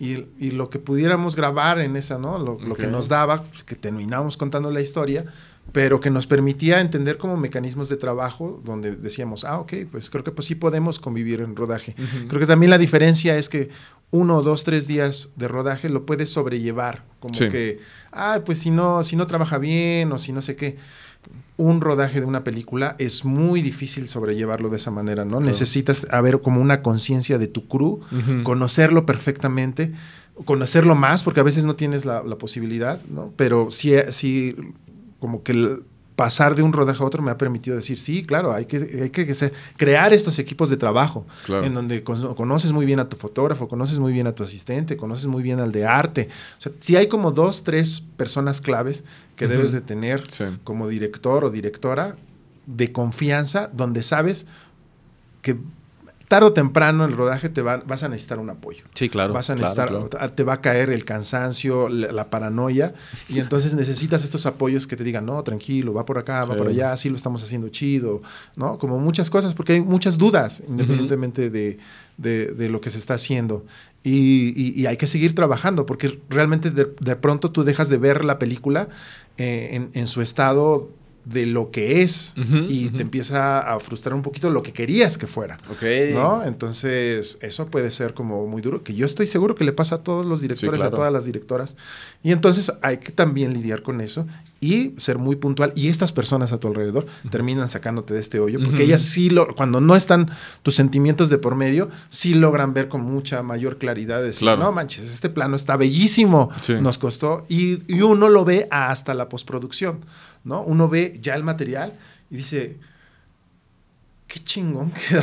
Y, y, lo que pudiéramos grabar en esa, ¿no? Lo, lo que nos daba, pues, que terminábamos contando la historia, pero que nos permitía entender como mecanismos de trabajo donde decíamos, ah, ok, pues creo que pues sí podemos convivir en rodaje. Creo que también la diferencia es que uno, dos, tres días de rodaje lo puedes sobrellevar, como que, ah, pues si no, si no trabaja bien o si no sé qué. Un rodaje de una película es muy difícil sobrellevarlo de esa manera, ¿no? Necesitas haber como una conciencia de tu crew, conocerlo perfectamente, conocerlo más, porque a veces no tienes la, la posibilidad, ¿no? Pero sí, sí como que pasar de un rodaje a otro me ha permitido decir, sí, claro, hay que, hay que crear estos equipos de trabajo, en donde conoces muy bien a tu fotógrafo, conoces muy bien a tu asistente, conoces muy bien al de arte. O sea, si hay como dos, tres personas claves que debes de tener como director o directora de confianza, donde sabes que tarde o temprano en el rodaje te vas a necesitar un apoyo. Sí, claro. Vas a necesitar, te va a caer el cansancio, la, paranoia, y entonces necesitas estos apoyos que te digan, no, tranquilo, va por acá, va por allá, así lo estamos haciendo chido, ¿no? Como muchas cosas, porque hay muchas dudas, independientemente de, lo que se está haciendo. Y, hay que seguir trabajando, porque realmente de, pronto tú dejas de ver la película eh, en, en su estado de lo que es y te empieza a frustrar un poquito lo que querías que fuera. ¿No? Entonces, eso puede ser como muy duro, que yo estoy seguro que le pasa a todos los directores, a todas las directoras. Y entonces hay que también lidiar con eso y ser muy puntual. Y estas personas a tu alrededor terminan sacándote de este hoyo, porque ellas sí, lo, cuando no están tus sentimientos de por medio, sí logran ver con mucha mayor claridad, decir, no manches, este plano está bellísimo, nos costó, y, y uno lo ve hasta la postproducción. ¿No? Uno ve ya el material y dice, qué chingón *laughs* quedó.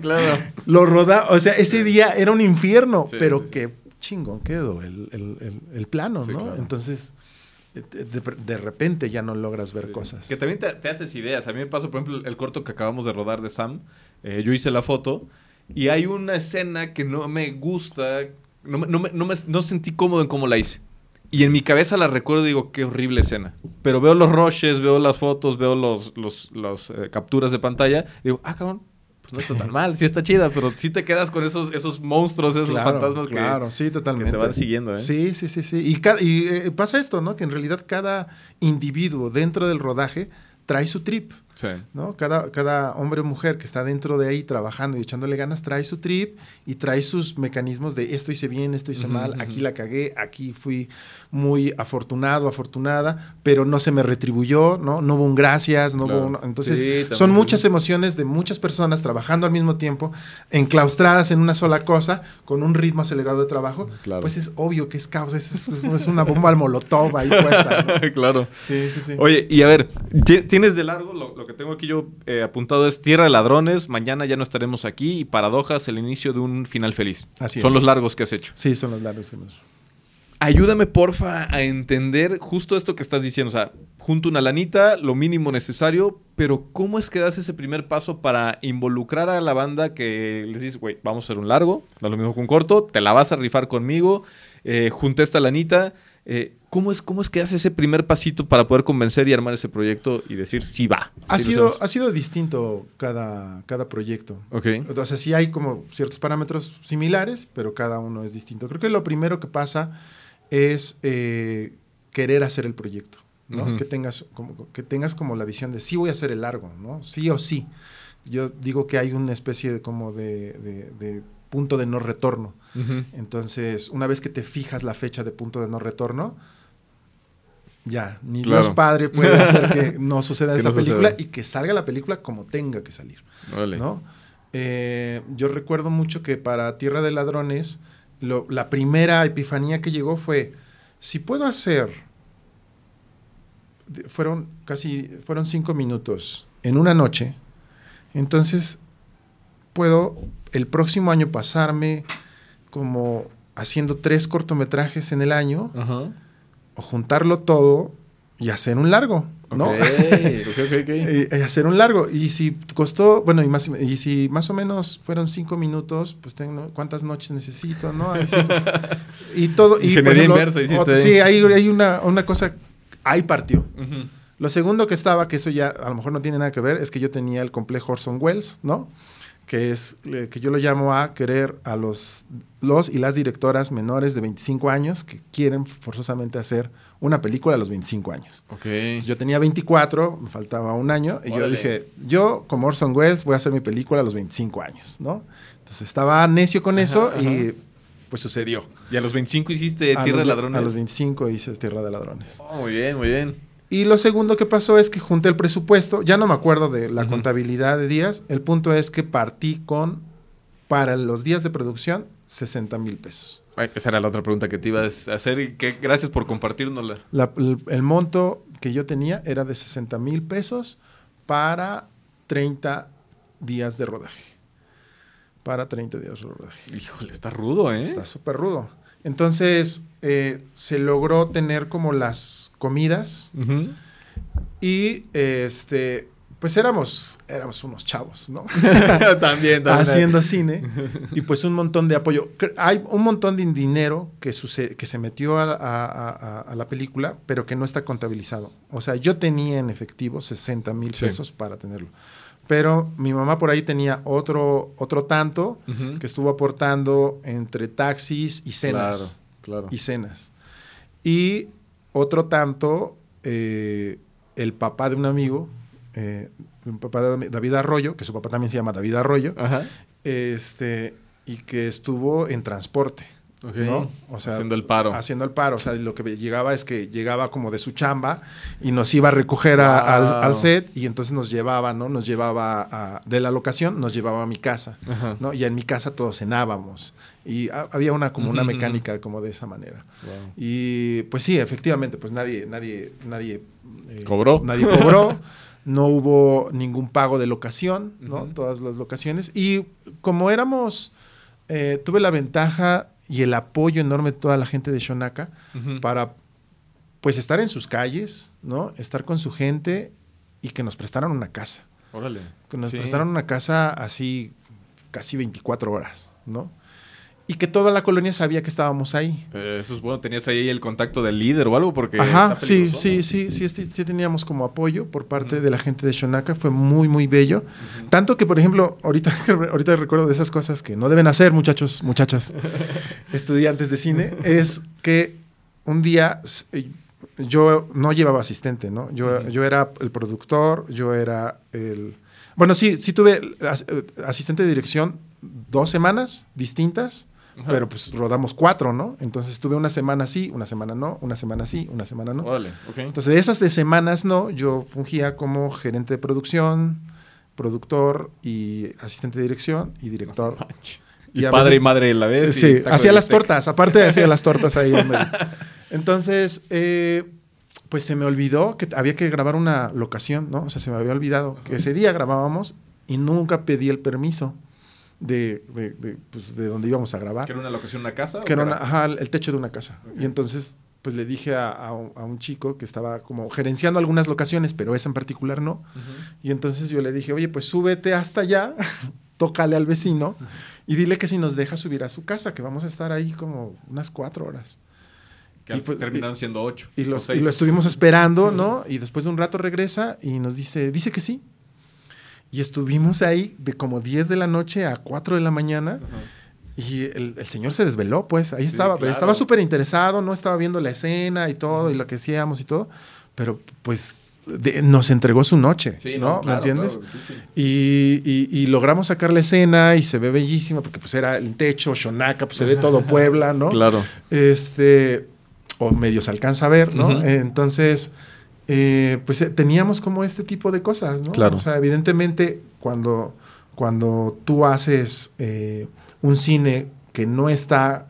claro. Lo roda, o sea, ese día era un infierno, pero qué chingón quedó el, plano, ¿no? Entonces, de, repente ya no logras ver cosas. Que también te, haces ideas. A mí me pasó, por ejemplo, el corto que acabamos de rodar de Sam. Eh, yo hice la foto y hay una escena que no me gusta, no, no, no, me, no sentí cómodo en cómo la hice. Y en mi cabeza la recuerdo y digo, qué horrible escena. Pero veo los rushes, veo las fotos, veo los, los, eh, capturas de pantalla. Y digo, ah, cabrón, pues no está tan mal, sí está chida, pero sí te quedas con esos, esos monstruos, esos fantasmas que, claro, sí, totalmente. te van siguiendo. ¿eh? Sí, sí, sí, sí. Y, y eh, pasa esto, ¿no? Que en realidad cada individuo dentro del rodaje trae su trip. ¿no? Cada, cada hombre o mujer que está dentro de ahí trabajando y echándole ganas trae su trip y trae sus mecanismos de esto hice bien, esto hice mal, aquí la cagué, aquí fui muy afortunado, afortunada, pero no se me retribuyó, ¿no? No hubo un gracias, no hubo un... Entonces, son muchas emociones de muchas personas trabajando al mismo tiempo, enclaustradas en una sola cosa, con un ritmo acelerado de trabajo. Pues es obvio que es caos, es, es, una bomba al molotov ahí puesta. *laughs* claro. Sí, sí, sí. Oye, y a ver, ¿tienes de largo lo, lo que tengo aquí yo eh, apuntado es Tierra de Ladrones, mañana ya no estaremos aquí y Paradojas, el inicio de un final feliz. Así son los largos que has hecho. Sí, son los largos que hemos hecho. Ayúdame, porfa, a entender justo esto que estás diciendo. O sea, junto una lanita, lo mínimo necesario, pero ¿cómo es que das ese primer paso para involucrar a la banda que les dices, güey, vamos a hacer un largo, lo mismo que un corto, te la vas a rifar conmigo, eh, junté esta lanita. Eh, ¿Cómo es, ¿Cómo es que hace ese primer pasito para poder convencer y armar ese proyecto y decir sí va? Ha, sido, ha sido distinto cada, cada proyecto. Ok. O sea, sí hay como ciertos parámetros similares, pero cada uno es distinto. Creo que lo primero que pasa es eh, querer hacer el proyecto, ¿no? que, tengas como, que tengas como la visión de sí voy a hacer el largo, ¿no? Sí o sí. Yo digo que hay una especie de como de, de punto de no retorno. Entonces, una vez que te fijas la fecha de punto de no retorno, ya, ni Dios Padre puede hacer que *laughs* no suceda esa película y que salga la película como tenga que salir. ¿no? Eh, yo recuerdo mucho que para Tierra de Ladrones, la primera epifanía que llegó fue, si puedo hacer, fueron casi, fueron cinco minutos en una noche, entonces puedo el próximo año pasarme como haciendo tres cortometrajes en el año o juntarlo todo y hacer un largo, ¿no? *laughs* y, hacer un largo. Y si costó, bueno, y, más, y si más o menos fueron cinco minutos, pues tengo, ¿cuántas noches necesito, no? y todo. Y, Ingeniería inversa, hiciste Sí, hay, hay una, una, cosa, ahí partió. Lo segundo que estaba, que eso ya a lo mejor no tiene nada que ver, es que yo tenía el complejo Orson Welles, ¿no? que es que yo lo llamo a querer a los, los y las directoras menores de 25 años que quieren forzosamente hacer una película a los 25 años. Okay. Yo tenía 24, me faltaba un año, y yo dije, yo como Orson Welles voy a hacer mi película a los 25 años, ¿no? Entonces estaba necio con eso y pues sucedió. ¿Y a los 25 hiciste Tierra de Ladrones? A los 25 hice Tierra de Ladrones. Oh, muy bien, muy bien. Y lo segundo que pasó es que junté el presupuesto, ya no me acuerdo de la contabilidad de días, el punto es que partí con, para los días de producción, 60 mil pesos. Esa era la otra pregunta que te iba a hacer y que gracias por compartirnosla. el, monto que yo tenía era de 60 mil pesos para 30 días de rodaje. Para 30 días de rodaje. Híjole, está rudo, ¿eh? Está súper rudo. Entonces, eh, se logró tener como las comidas y este pues éramos, éramos unos chavos, ¿no? *laughs* también, también. Haciendo cine. *laughs* Y pues un montón de apoyo. Hay un montón de dinero que, que se metió a, la película, pero que no está contabilizado. O sea, yo tenía en efectivo 60 mil pesos para tenerlo. Pero mi mamá por ahí tenía otro, otro tanto que estuvo aportando entre taxis y cenas. Claro, claro. Y cenas. Y otro tanto, eh, el papá de un amigo eh, un papá de David Arroyo, que su papá también se llama David Arroyo, este y que estuvo en transporte. O sea, haciendo el paro. Haciendo el paro. O sea, lo que llegaba es que llegaba como de su chamba y nos iba a recoger al, set y entonces nos llevaba, ¿no? Nos llevaba de la locación, nos llevaba a mi casa, ¿no? Y en mi casa todos cenábamos. Y había una como una mecánica como de esa manera. Y pues sí, efectivamente, pues nadie, nadie, nadie... Eh, ¿Cobró? Nadie cobró. *laughs* no hubo ningún pago de locación, ¿no? Todas las locaciones. Y como éramos, eh, tuve la ventaja y el apoyo enorme de toda la gente de Shonaka para, pues, estar en sus calles, ¿no? Estar con su gente y que nos prestaran una casa. Órale. Que nos prestaron una casa así casi 24 horas, ¿no? Y que toda la colonia sabía que estábamos ahí. Eh, eso es bueno, tenías ahí el contacto del líder o algo porque... Ajá, sí, sí, sí, sí, sí, teníamos como apoyo por parte de la gente de Shonaka, fue muy, muy bello. Tanto que, por ejemplo, ahorita, *laughs* ahorita recuerdo de esas cosas que no deben hacer muchachos, muchachas, *laughs* estudiantes de cine, es que un día eh, yo no llevaba asistente, ¿no? Yo, yo era el productor, yo era el... Bueno, sí, sí tuve eh, asistente de dirección dos semanas distintas pero pues rodamos cuatro, ¿no? Entonces tuve una semana sí, una semana no, una semana sí, una semana no. Vale, Entonces de esas de semanas no, yo fungía como gerente de producción, productor y asistente de dirección y director. y, padre y madre a la vez. Sí, hacía las tortas, aparte *laughs* hacía las tortas ahí. *laughs* Entonces, eh, pues se me olvidó que había que grabar una locación, ¿no? O sea, se me había olvidado que ese día grabábamos y nunca pedí el permiso de, de, de, pues, de donde íbamos a grabar. ¿Que era una locación, una casa? Que era ajá, el techo de una casa. Y entonces, pues le dije a, a, un, chico que estaba como gerenciando algunas locaciones, pero esa en particular no. Y entonces yo le dije, oye, pues súbete hasta allá, *laughs* tócale al vecino y dile que si nos deja subir a su casa, que vamos a estar ahí como unas cuatro horas. Que y pues, terminaron siendo ocho. Y, los, y lo estuvimos esperando, ¿no? Y después de un rato regresa y nos dice, dice que sí. Y estuvimos ahí de como 10 de la noche a 4 de la mañana. Y el, señor se desveló, pues. Ahí estaba. Pero estaba súper interesado, no estaba viendo la escena y todo, y lo que hacíamos y todo. Pero pues nos entregó su noche, ¿no? ¿Me entiendes? y, y, logramos sacar la escena y se ve bellísima porque pues era el techo, Shonaka, pues se ve todo Puebla, ¿no? Claro. Este, o medio se alcanza a ver, ¿no? Entonces, eh, pues eh, teníamos como este tipo de cosas, ¿no? Claro. O sea, evidentemente, cuando, cuando tú haces eh, un cine que no está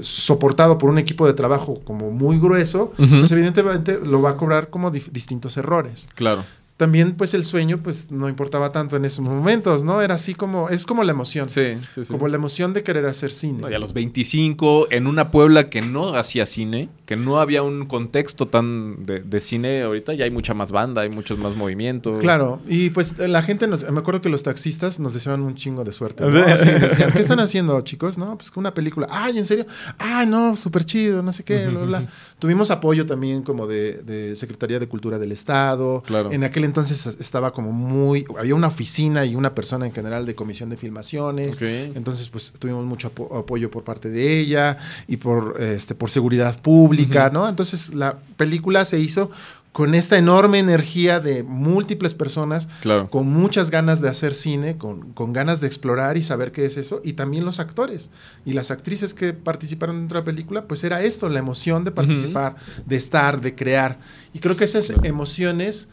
soportado por un equipo de trabajo como muy grueso, pues evidentemente lo va a cobrar como distintos errores. Claro también pues el sueño pues no importaba tanto en esos momentos, ¿no? Era así como, es como la emoción. Sí, sí, sí. Como la emoción de querer hacer cine. y a los 25, en una Puebla que no hacía cine, que no había un contexto tan de, cine, ahorita ya hay mucha más banda, hay muchos más movimientos. Claro, y pues la gente, nos, me acuerdo que los taxistas nos deseaban un chingo de suerte. ¿no? decían, ¿qué están haciendo chicos? No, pues una película. Ay, ¿en serio? Ay, no, súper chido, no sé qué, bla, bla. *laughs* Tuvimos apoyo también como de, de Secretaría de Cultura del Estado. Claro. En aquel entonces estaba como muy, había una oficina y una persona en general de comisión de filmaciones, entonces pues tuvimos mucho apoyo por parte de ella y por, este, por seguridad pública, ¿no? Entonces la película se hizo con esta enorme energía de múltiples personas, con muchas ganas de hacer cine, con, con, ganas de explorar y saber qué es eso, y también los actores y las actrices que participaron dentro de la película, pues era esto, la emoción de participar, de estar, de crear. Y creo que esas emociones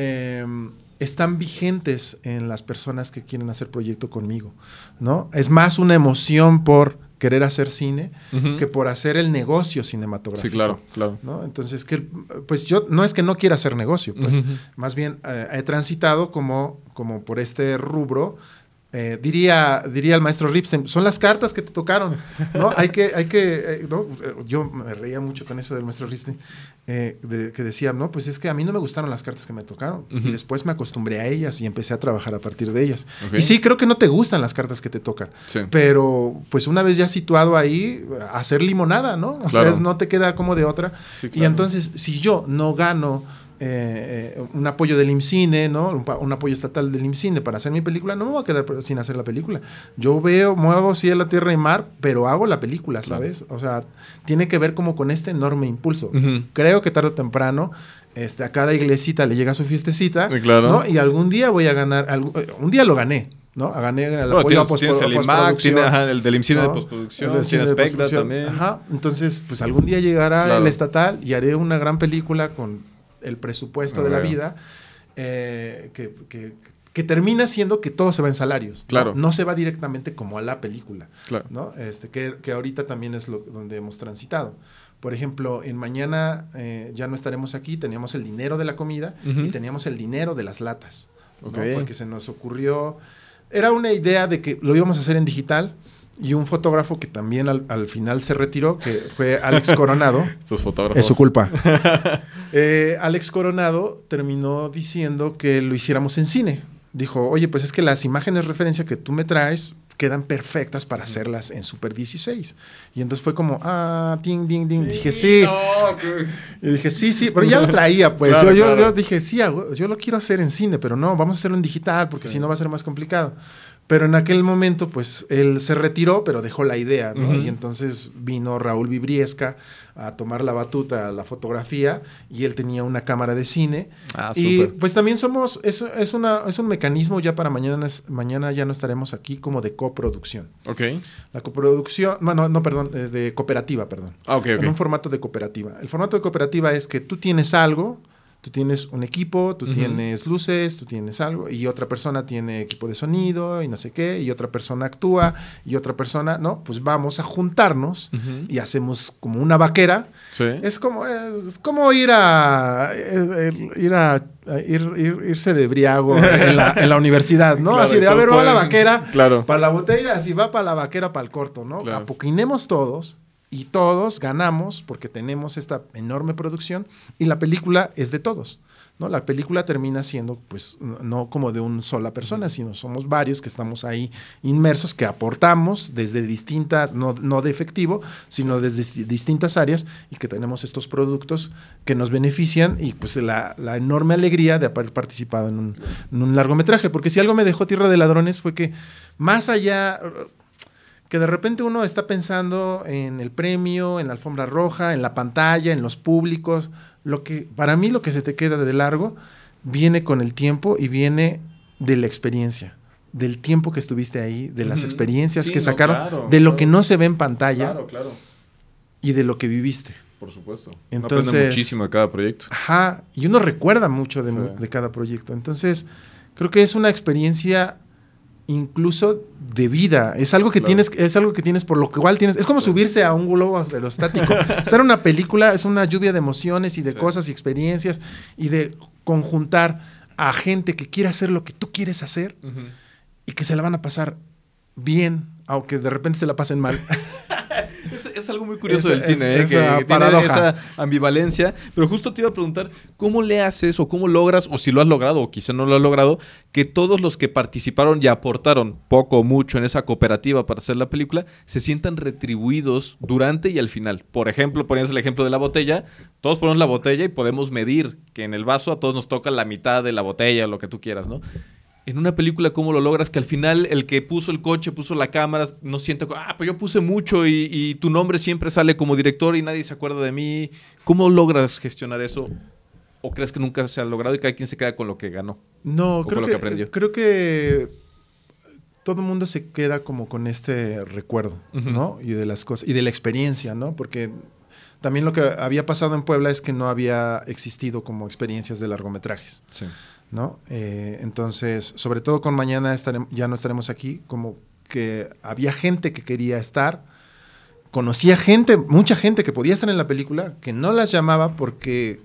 Em, están vigentes en las personas que quieren hacer proyecto conmigo, ¿no? Es más una emoción por querer hacer cine que por hacer el negocio cinematográfico. Sí, claro, claro. ¿no? Entonces, que, pues yo no es que no quiera hacer negocio, pues más bien eh, he transitado como, como por este rubro eh, diría, diría el maestro Ripsen, son las cartas que te tocaron, ¿no? *laughs* hay que, hay que, eh, ¿no? yo me reía mucho con eso del maestro Ripsen, eh, que decía, no, pues es que a mí no me gustaron las cartas que me tocaron, y después me acostumbré a ellas y empecé a trabajar a partir de ellas. Y sí, creo que no te gustan las cartas que te tocan, pero pues una vez ya situado ahí, hacer limonada, ¿no? O sea, no te queda como de otra. Y entonces, si yo no gano eh, eh, un apoyo del IMCINE, ¿no? Un, apoyo estatal del IMCINE para hacer mi película, no me voy a quedar sin hacer la película. Yo veo, muevo la tierra y mar, pero hago la película, ¿sabes? O sea, tiene que ver como con este enorme impulso. Creo que tarde o temprano este, a cada iglesita le llega su fiestecita, ¿no? Y algún día voy a ganar, eh, un día lo gané, ¿no? Gané el apoyo a tienes el IMAC, el del IMCINE de postproducción, tienes Spectra también. Ajá, entonces, pues algún día llegará el estatal y haré una gran película con el presupuesto de la vida, eh, que, termina siendo que todo se va en salarios. Claro. ¿no? se va directamente como a la película. ¿no? Este, que, ahorita también es lo, donde hemos transitado. Por ejemplo, en mañana eh, ya no estaremos aquí, teníamos el dinero de la comida y teníamos el dinero de las latas. Porque se nos ocurrió. Era una idea de que lo íbamos a hacer en digital y un fotógrafo que también al, final se retiró, que fue Alex *laughs* Coronado. Estos fotógrafos. Es su culpa. *laughs* Eh, Alex Coronado terminó diciendo que lo hiciéramos en cine. Dijo, oye, pues es que las imágenes de referencia que tú me traes quedan perfectas para hacerlas en Super 16. Y entonces fue como, ah, ding, ding, ding. dije, sí. Y dije, sí, sí, pero ya lo traía, pues. yo, yo, dije, sí, yo lo quiero hacer en cine, pero no, vamos a hacerlo en digital, porque si no va a ser más complicado. Pero en aquel momento, pues, él se retiró, pero dejó la idea, ¿no? Y entonces vino Raúl Vibriesca a tomar la batuta a la fotografía y él tenía una cámara de cine. Ah, y pues también somos, es, es, una, es un mecanismo ya para mañana, mañana ya no estaremos aquí como de coproducción. Ok. La coproducción, bueno, no, perdón, eh, de cooperativa, perdón. Ah, ok, En un formato de cooperativa. El formato de cooperativa es que tú tienes algo, Tú tienes un equipo, tú tienes luces, tú tienes algo, y otra persona tiene equipo de sonido y no sé qué, y otra persona actúa, y otra persona, ¿no? Pues vamos a juntarnos y hacemos como una vaquera. Es como, es como ir a, ir a Ir, irse de briago en la, universidad, ¿no? así de, a ver, va la vaquera claro. para la botella, así va para la vaquera para el corto, ¿no? Apoquinemos todos y todos ganamos porque tenemos esta enorme producción y la película es de todos. ¿no? La película termina siendo, pues, no como de una sola persona, sino somos varios que estamos ahí inmersos, que aportamos desde distintas, no, no de efectivo, sino desde distintas áreas y que tenemos estos productos que nos benefician y pues la, la enorme alegría de haber participado en un, en un largometraje. Porque si algo me dejó Tierra de Ladrones fue que más allá, que de repente uno está pensando en el premio, en la alfombra roja, en la pantalla, en los públicos. Lo que, para mí lo que se te queda de largo viene con el tiempo y viene de la experiencia, del tiempo que estuviste ahí, de las experiencias que sacaron, de lo que no se ve en pantalla y de lo que viviste. Por supuesto. Entonces, muchísimo de cada proyecto. Ajá, y uno recuerda mucho de, de cada proyecto. Entonces, creo que es una experiencia incluso de vida. Es algo que tienes, es algo que tienes por lo cual tienes. Es como subirse a un globo aerostático. *laughs* Estar en una película es una lluvia de emociones y de cosas y experiencias y de conjuntar a gente que quiere hacer lo que tú quieres hacer y que se la van a pasar bien, aunque de repente se la pasen mal. *laughs* es, algo muy curioso del cine, ¿eh? que tiene esa ambivalencia. Pero justo te iba a preguntar, ¿cómo le haces o cómo logras, o si lo has logrado o quizá no lo has logrado, que todos los que participaron y aportaron poco o mucho en esa cooperativa para hacer la película se sientan retribuidos durante y al final? Por ejemplo, ponías el ejemplo de la botella, todos ponemos la botella y podemos medir que en el vaso a todos nos toca la mitad de la botella, lo que tú quieras, ¿no? En una película, ¿cómo lo logras? Que al final el que puso el coche, puso la cámara, no sienta, ah, pues yo puse mucho y, tu nombre siempre sale como director y nadie se acuerda de mí. ¿Cómo logras gestionar eso? ¿O crees que nunca se ha logrado y cada quien se queda con lo que ganó? No, creo, que, aprendió? creo que todo el mundo se queda como con este recuerdo, ¿no? Y de las cosas, y de la experiencia, ¿no? Porque también lo que había pasado en Puebla es que no había existido como experiencias de largometrajes. Sí. ¿No? Eh, entonces, sobre todo con mañana ya no estaremos aquí, como que había gente que quería estar, conocía gente, mucha gente que podía estar en la película, que no las llamaba porque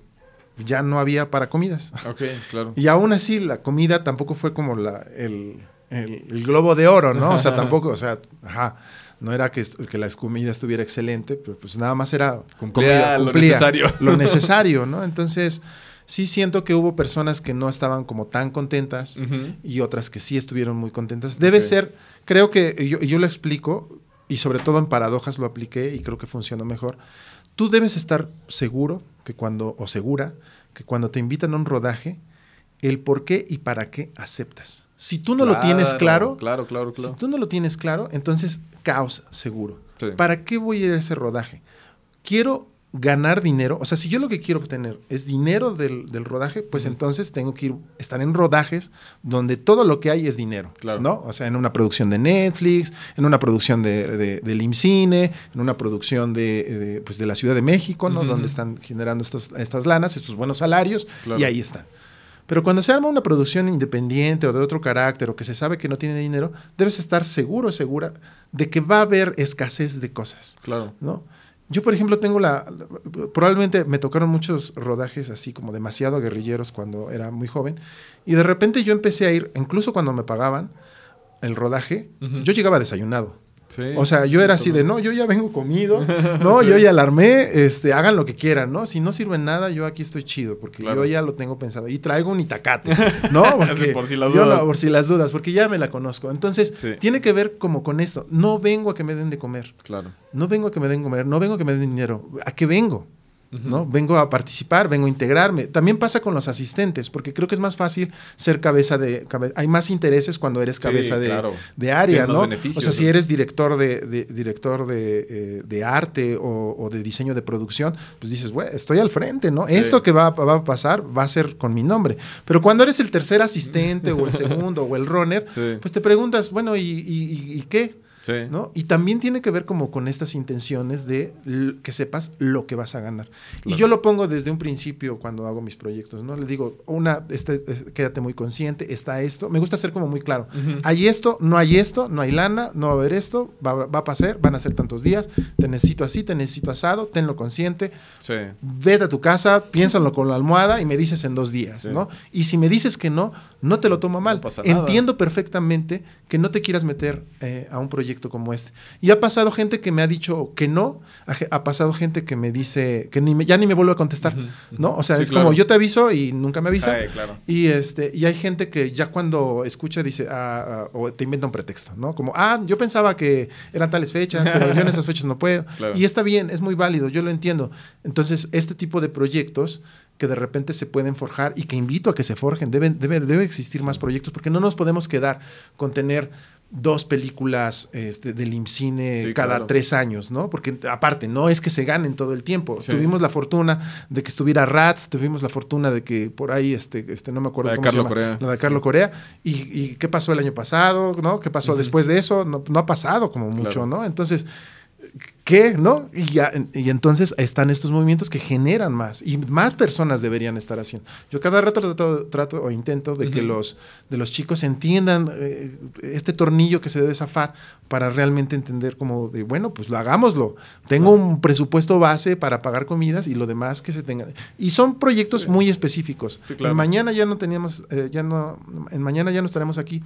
ya no había para comidas. Ok, *laughs* claro. Y aún así la comida tampoco fue como la, el, el, globo de oro, ¿no? O sea, *laughs* tampoco, o sea, ajá, no era que, que la comida estuviera excelente, pero pues nada más era cumplía, lo necesario. Lo *laughs* necesario, ¿no? Entonces, sí siento que hubo personas que no estaban como tan contentas y otras que sí estuvieron muy contentas. Debe ser, creo que, yo, yo lo explico, y sobre todo en paradojas lo apliqué y creo que funcionó mejor. Tú debes estar seguro que cuando, o segura, que cuando te invitan a un rodaje, el por qué y para qué aceptas. Si tú no lo tienes claro, claro, claro, si tú no lo tienes claro, entonces caos seguro. ¿Para qué voy a ir a ese rodaje? Quiero ganar dinero, o sea, si yo lo que quiero obtener es dinero del, rodaje, pues entonces tengo que ir, estar en rodajes donde todo lo que hay es dinero, claro. ¿no? O sea, en una producción de Netflix, en una producción de, de, del IMCINE, en una producción de, pues de la Ciudad de México, ¿no? Donde están generando estos, estas lanas, estos buenos salarios, y ahí están. Pero cuando se arma una producción independiente o de otro carácter o que se sabe que no tiene dinero, debes estar seguro, segura de que va a haber escasez de cosas. Claro. ¿no? Yo, por ejemplo, tengo la... Probablemente me tocaron muchos rodajes así como demasiado guerrilleros cuando era muy joven. Y de repente yo empecé a ir, incluso cuando me pagaban el rodaje, yo llegaba desayunado o sea, yo era así de, no, yo ya vengo comido, *laughs* no, yo ya alarmé, este, hagan lo que quieran, ¿no? Si no sirven nada, yo aquí estoy chido, porque yo ya lo tengo pensado. Y traigo un itacate, *laughs* ¿no? por si las dudas. por si las dudas, porque ya me la conozco. Entonces, tiene que ver como con esto. No vengo a que me den de comer. Claro. No vengo a que me den de comer, no vengo a que me den dinero. ¿A qué vengo? ¿No? Vengo a participar, vengo a integrarme. También pasa con los asistentes, porque creo que es más fácil ser cabeza de... hay más intereses cuando eres cabeza de, área, ¿no? O sea, si eres director de, director de, eh, arte o, de diseño de producción, pues dices, bueno, estoy al frente, ¿no? Esto que va, a pasar va a ser con mi nombre. Pero cuando eres el tercer asistente o el *laughs* segundo o el runner, pues te preguntas, bueno, y qué? ¿No? Y también tiene que ver como con estas intenciones de que sepas lo que vas a ganar. Y yo lo pongo desde un principio cuando hago mis proyectos, ¿no? Le digo, una, este, quédate muy consciente, está esto. Me gusta ser como muy claro. Hay esto, no hay esto, no hay lana, no va a haber esto, va, va, a pasar, van a ser tantos días, te necesito así, te necesito asado, tenlo consciente. Sí. Vete a tu casa, piénsalo con la almohada y me dices en dos días, ¿no? Y si me dices que no, no te lo tomo mal. Entiendo perfectamente que no te quieras meter eh, a un proyecto como este. Y ha pasado gente que me ha dicho que no, ha, pasado gente que me dice que ni ya ni me vuelve a contestar, ¿no? O sea, es como yo te aviso y nunca me avisa. Y este y hay gente que ya cuando escucha dice ah, ah, o te inventa un pretexto, ¿no? Como, "Ah, yo pensaba que eran tales fechas, pero yo en esas fechas no puedo." *laughs* Y está bien, es muy válido, yo lo entiendo. Entonces, este tipo de proyectos que de repente se pueden forjar y que invito a que se forjen. Deben, debe, debe existir más proyectos porque no nos podemos quedar con tener dos películas este, del IMCINE cada tres años, ¿no? Porque aparte, no es que se ganen todo el tiempo. Tuvimos la fortuna de que estuviera Rats, tuvimos la fortuna de que por ahí, este, este no me acuerdo la cómo se llama, Corea. la de Carlos Corea. Y, qué pasó el año pasado, ¿no? ¿Qué pasó después de eso? No, no, ha pasado como mucho, ¿no? Entonces, ¿Qué? ¿No? Y, ya, y entonces están estos movimientos que generan más y más personas deberían estar haciendo. Yo cada rato trato, o intento de que los, de los chicos entiendan eh, este tornillo que se debe zafar para realmente entender como de, bueno, pues lo hagámoslo. Tengo un presupuesto base para pagar comidas y lo demás que se tenga. Y son proyectos muy específicos. mañana ya no teníamos, eh, ya no, en mañana ya no estaremos aquí.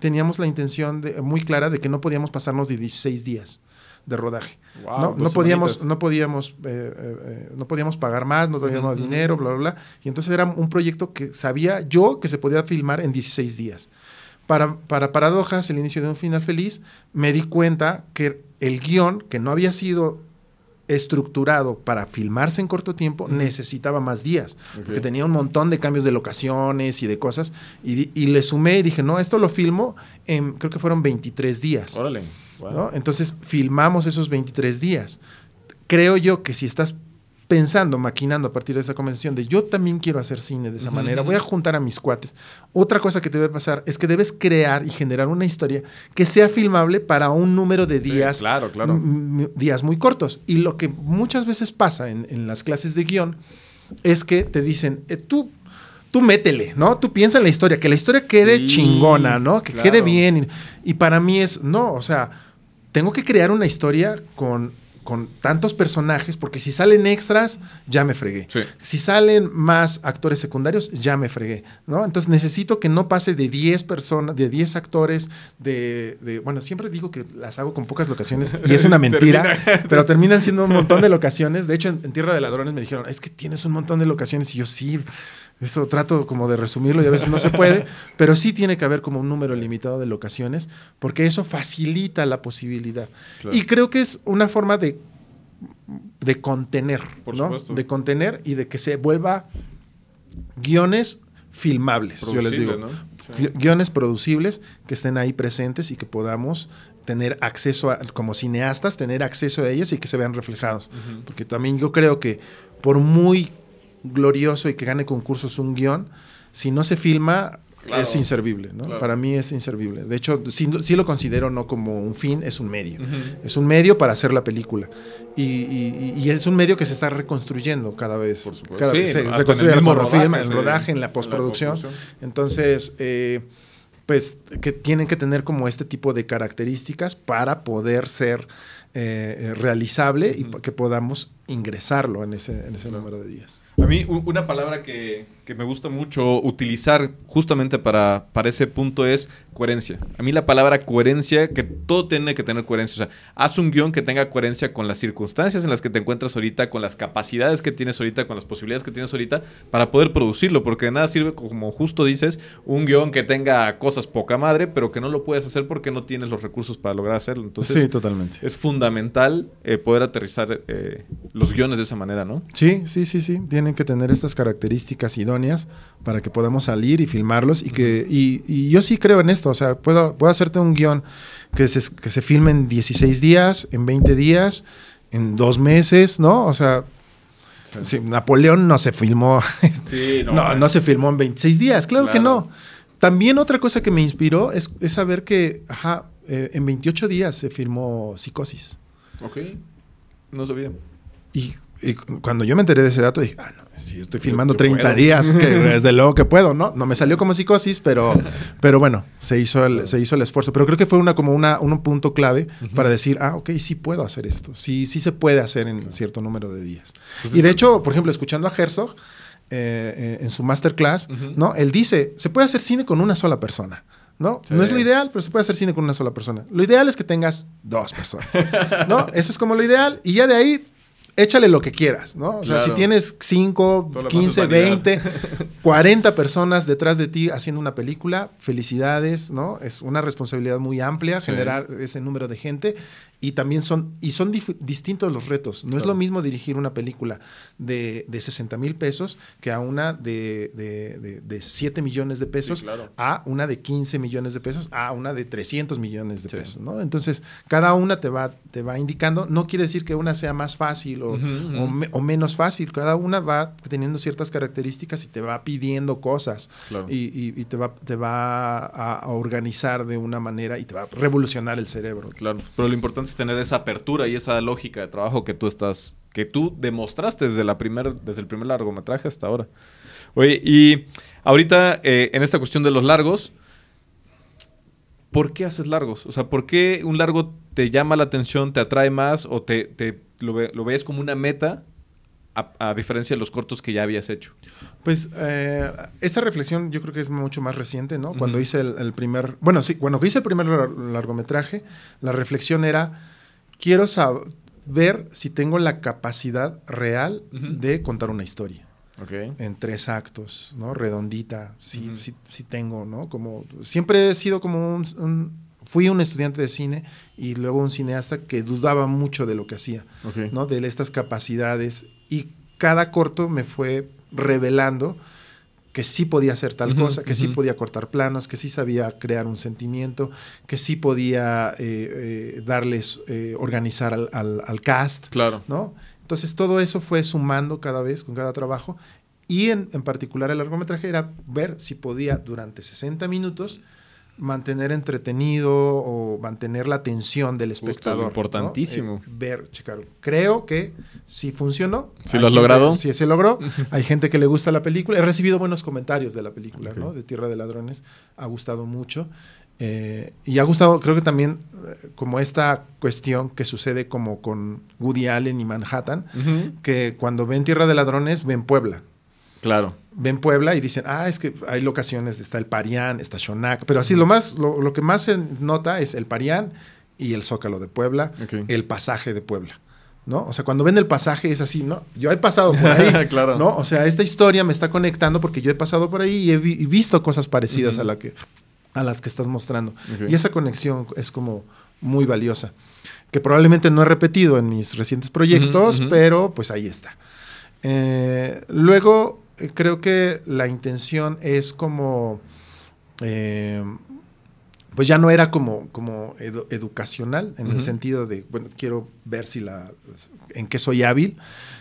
Teníamos la intención de, muy clara de que no podíamos pasarnos de 16 días de rodaje. no, no podíamos, no podíamos, eh, eh, eh, no podíamos pagar más, no teníamos dinero, bla, bla, bla. Y entonces era un proyecto que sabía yo que se podía filmar en 16 días. Para, para Paradojas, el inicio de un final feliz, me di cuenta que el guion, que no había sido estructurado para filmarse en corto tiempo, necesitaba más días, porque tenía un montón de cambios de locaciones y de cosas, y, y, le sumé y dije, no, esto lo filmo en, creo que fueron 23 días. Órale. Entonces filmamos esos 23 días. Creo yo que si estás pensando, maquinando a partir de esa convención de yo también quiero hacer cine de esa manera, voy a juntar a mis cuates. Otra cosa que te debe pasar es que debes crear y generar una historia que sea filmable para un número de días, claro, claro. días muy cortos. Y lo que muchas veces pasa en, las clases de guion es que te dicen, eh, tú tú métele, ¿no? Tú piensa en la historia, que la historia quede chingona, ¿no? Que quede bien. y, para mí es, no, o sea, tengo que crear una historia con, con tantos personajes, porque si salen extras, ya me fregué. Si salen más actores secundarios, ya me fregué, ¿no? Entonces necesito que no pase de 10 personas, de 10 actores, de, bueno, siempre digo que las hago con pocas locaciones y es una *laughs* mentira, pero terminan siendo un montón de locaciones. De hecho, en, en Tierra de Ladrones me dijeron, es que tienes un montón de locaciones y yo sí, eso trato como de resumirlo y a veces no se puede, *laughs* pero sí tiene que haber como un número limitado de locaciones, porque eso facilita la posibilidad. Y creo que es una forma de, de contener, ¿no? De contener y de que se vuelva guiones filmables, yo les digo. Guiones producibles que estén ahí presentes y que podamos tener acceso a, como cineastas, tener acceso a ellos y que se vean reflejados. Porque también yo creo que por muy glorioso y que gane concursos un guion, si no se filma, es inservible, ¿no? Para mí es inservible. De hecho, sí, lo considero no como un fin, es un medio. Es un medio para hacer la película. Y, es un medio que se está reconstruyendo cada vez. Cada vez se reconstruye el, rodaje, el rodaje, en la postproducción. Entonces, eh, pues que tienen que tener como este tipo de características para poder ser eh, eh, realizable y que podamos ingresarlo en ese, en ese número de días. A mí una palabra que, que, me gusta mucho utilizar justamente para, para ese punto es coherencia. A mí la palabra coherencia, que todo tiene que tener coherencia. O sea, haz un guion que tenga coherencia con las circunstancias en las que te encuentras ahorita, con las capacidades que tienes ahorita, con las posibilidades que tienes ahorita, para poder producirlo. Porque de nada sirve, como justo dices, un guion que tenga cosas poca madre, pero que no lo puedes hacer porque no tienes los recursos para lograr hacerlo. Entonces, sí, totalmente. Es fundamental eh, poder aterrizar eh, los guiones de esa manera, ¿no? Sí, sí, sí, sí. Tienen que tener estas características idóneas para que podamos salir y filmarlos y que y, yo sí creo en esto, o sea, puedo, puedo hacerte un guion que se, que se filme en 16 días, en 20 días, en dos meses, ¿no? O sea, Napoleón no se filmó, *laughs* no, no, se filmó en 26 días, claro, que no. También otra cosa que me inspiró es, saber que, ajá, eh, en 28 días se filmó Psicosis. Ok, no sabía. Y, y, cuando yo me enteré de ese dato, dije, ah, no, si estoy filmando 30 días, que *laughs* desde luego que puedo, ¿no? No me salió como psicosis, pero, *laughs* pero bueno, se hizo, el, se hizo el esfuerzo. Pero creo que fue una, como una, un punto clave para decir, ah, ok, sí puedo hacer esto. Sí, sí se puede hacer en cierto número de días. Pues y de hecho, por ejemplo, escuchando a Herzog, eh, eh, en su masterclass, ¿no? Él dice, se puede hacer cine con una sola persona. ¿no? No es lo ideal, pero se puede hacer cine con una sola persona. Lo ideal es que tengas dos personas, ¿no? *laughs* Eso es como lo ideal. Y ya de ahí échale lo que quieras, ¿no? O sea, si tienes 5, 15, 20, 40 personas detrás de ti haciendo una película, felicidades, ¿no? Es una responsabilidad muy amplia generar ese número de gente y también son, y son distintos los retos. No es lo mismo dirigir una película de, de 60 mil pesos que a una de, de, de 7 millones de pesos, a una de 15 millones de pesos, a una de 300 millones de pesos, ¿no? Entonces, cada una te va, te va indicando, no quiere decir que una sea más fácil o, o, menos fácil, cada una va teniendo ciertas características y te va pidiendo cosas. Y, y, te va, te va a, a organizar de una manera y te va a revolucionar el cerebro. Claro, pero lo importante tener esa apertura y esa lógica de trabajo que tú estás, que tú demostraste desde, la primer, desde el primer largometraje hasta ahora. Oye, y ahorita eh, en esta cuestión de los largos, ¿por qué haces largos? O sea, ¿por qué un largo te llama la atención, te atrae más o te, te lo, lo ves como una meta a, diferencia de los cortos que ya habías hecho? Pues eh, esta reflexión yo creo que es mucho más reciente, ¿no? Cuando hice el, primer, bueno, sí, cuando hice el primer largometraje, la reflexión era, quiero saber si tengo la capacidad real de contar una historia. En tres actos, ¿no? Redondita, sí, sí, tengo, ¿no? Como, siempre he sido como un, fui un estudiante de cine y luego un cineasta que dudaba mucho de lo que hacía, ¿no? De estas capacidades y cada corto me fue revelando que sí podía hacer tal cosa, que sí podía cortar planos, que sí sabía crear un sentimiento, que sí podía eh, eh, darles, eh, organizar al, cast. Claro. ¿no? Entonces todo eso fue sumando cada vez con cada trabajo y en, en particular el largometraje era ver si podía durante 60 minutos mantener entretenido o mantener la atención del espectador. importantísimo. Eh, ver, checar. Creo que sí funcionó. ¿Sí lo has logrado? Sí, se logró. *laughs* Hay gente que le gusta la película. He recibido buenos comentarios de la película, ¿no? De Tierra de Ladrones. Ha gustado mucho. Eh, y ha gustado, creo que también como esta cuestión que sucede como con Woody Allen y Manhattan, que cuando ven Tierra de Ladrones ven Puebla. Claro. Ven Puebla y dicen, ah, es que hay locaciones, está el Parián, está Shonak, pero así lo más, lo, que más se nota es el Parián y el Zócalo de Puebla, el pasaje de Puebla. ¿no? O sea, cuando ven el pasaje es así, ¿no? Yo he pasado por ahí, *laughs* claro. ¿no? O sea, esta historia me está conectando porque yo he pasado por ahí y he visto cosas parecidas a, la que, a las que estás mostrando. Y esa conexión es como muy valiosa, que probablemente no he repetido en mis recientes proyectos, pero pues ahí está. Eh, luego, creo que la intención es como... Eh, pues ya no era como, como educacional, en el sentido de, bueno, quiero ver si la, en qué soy hábil,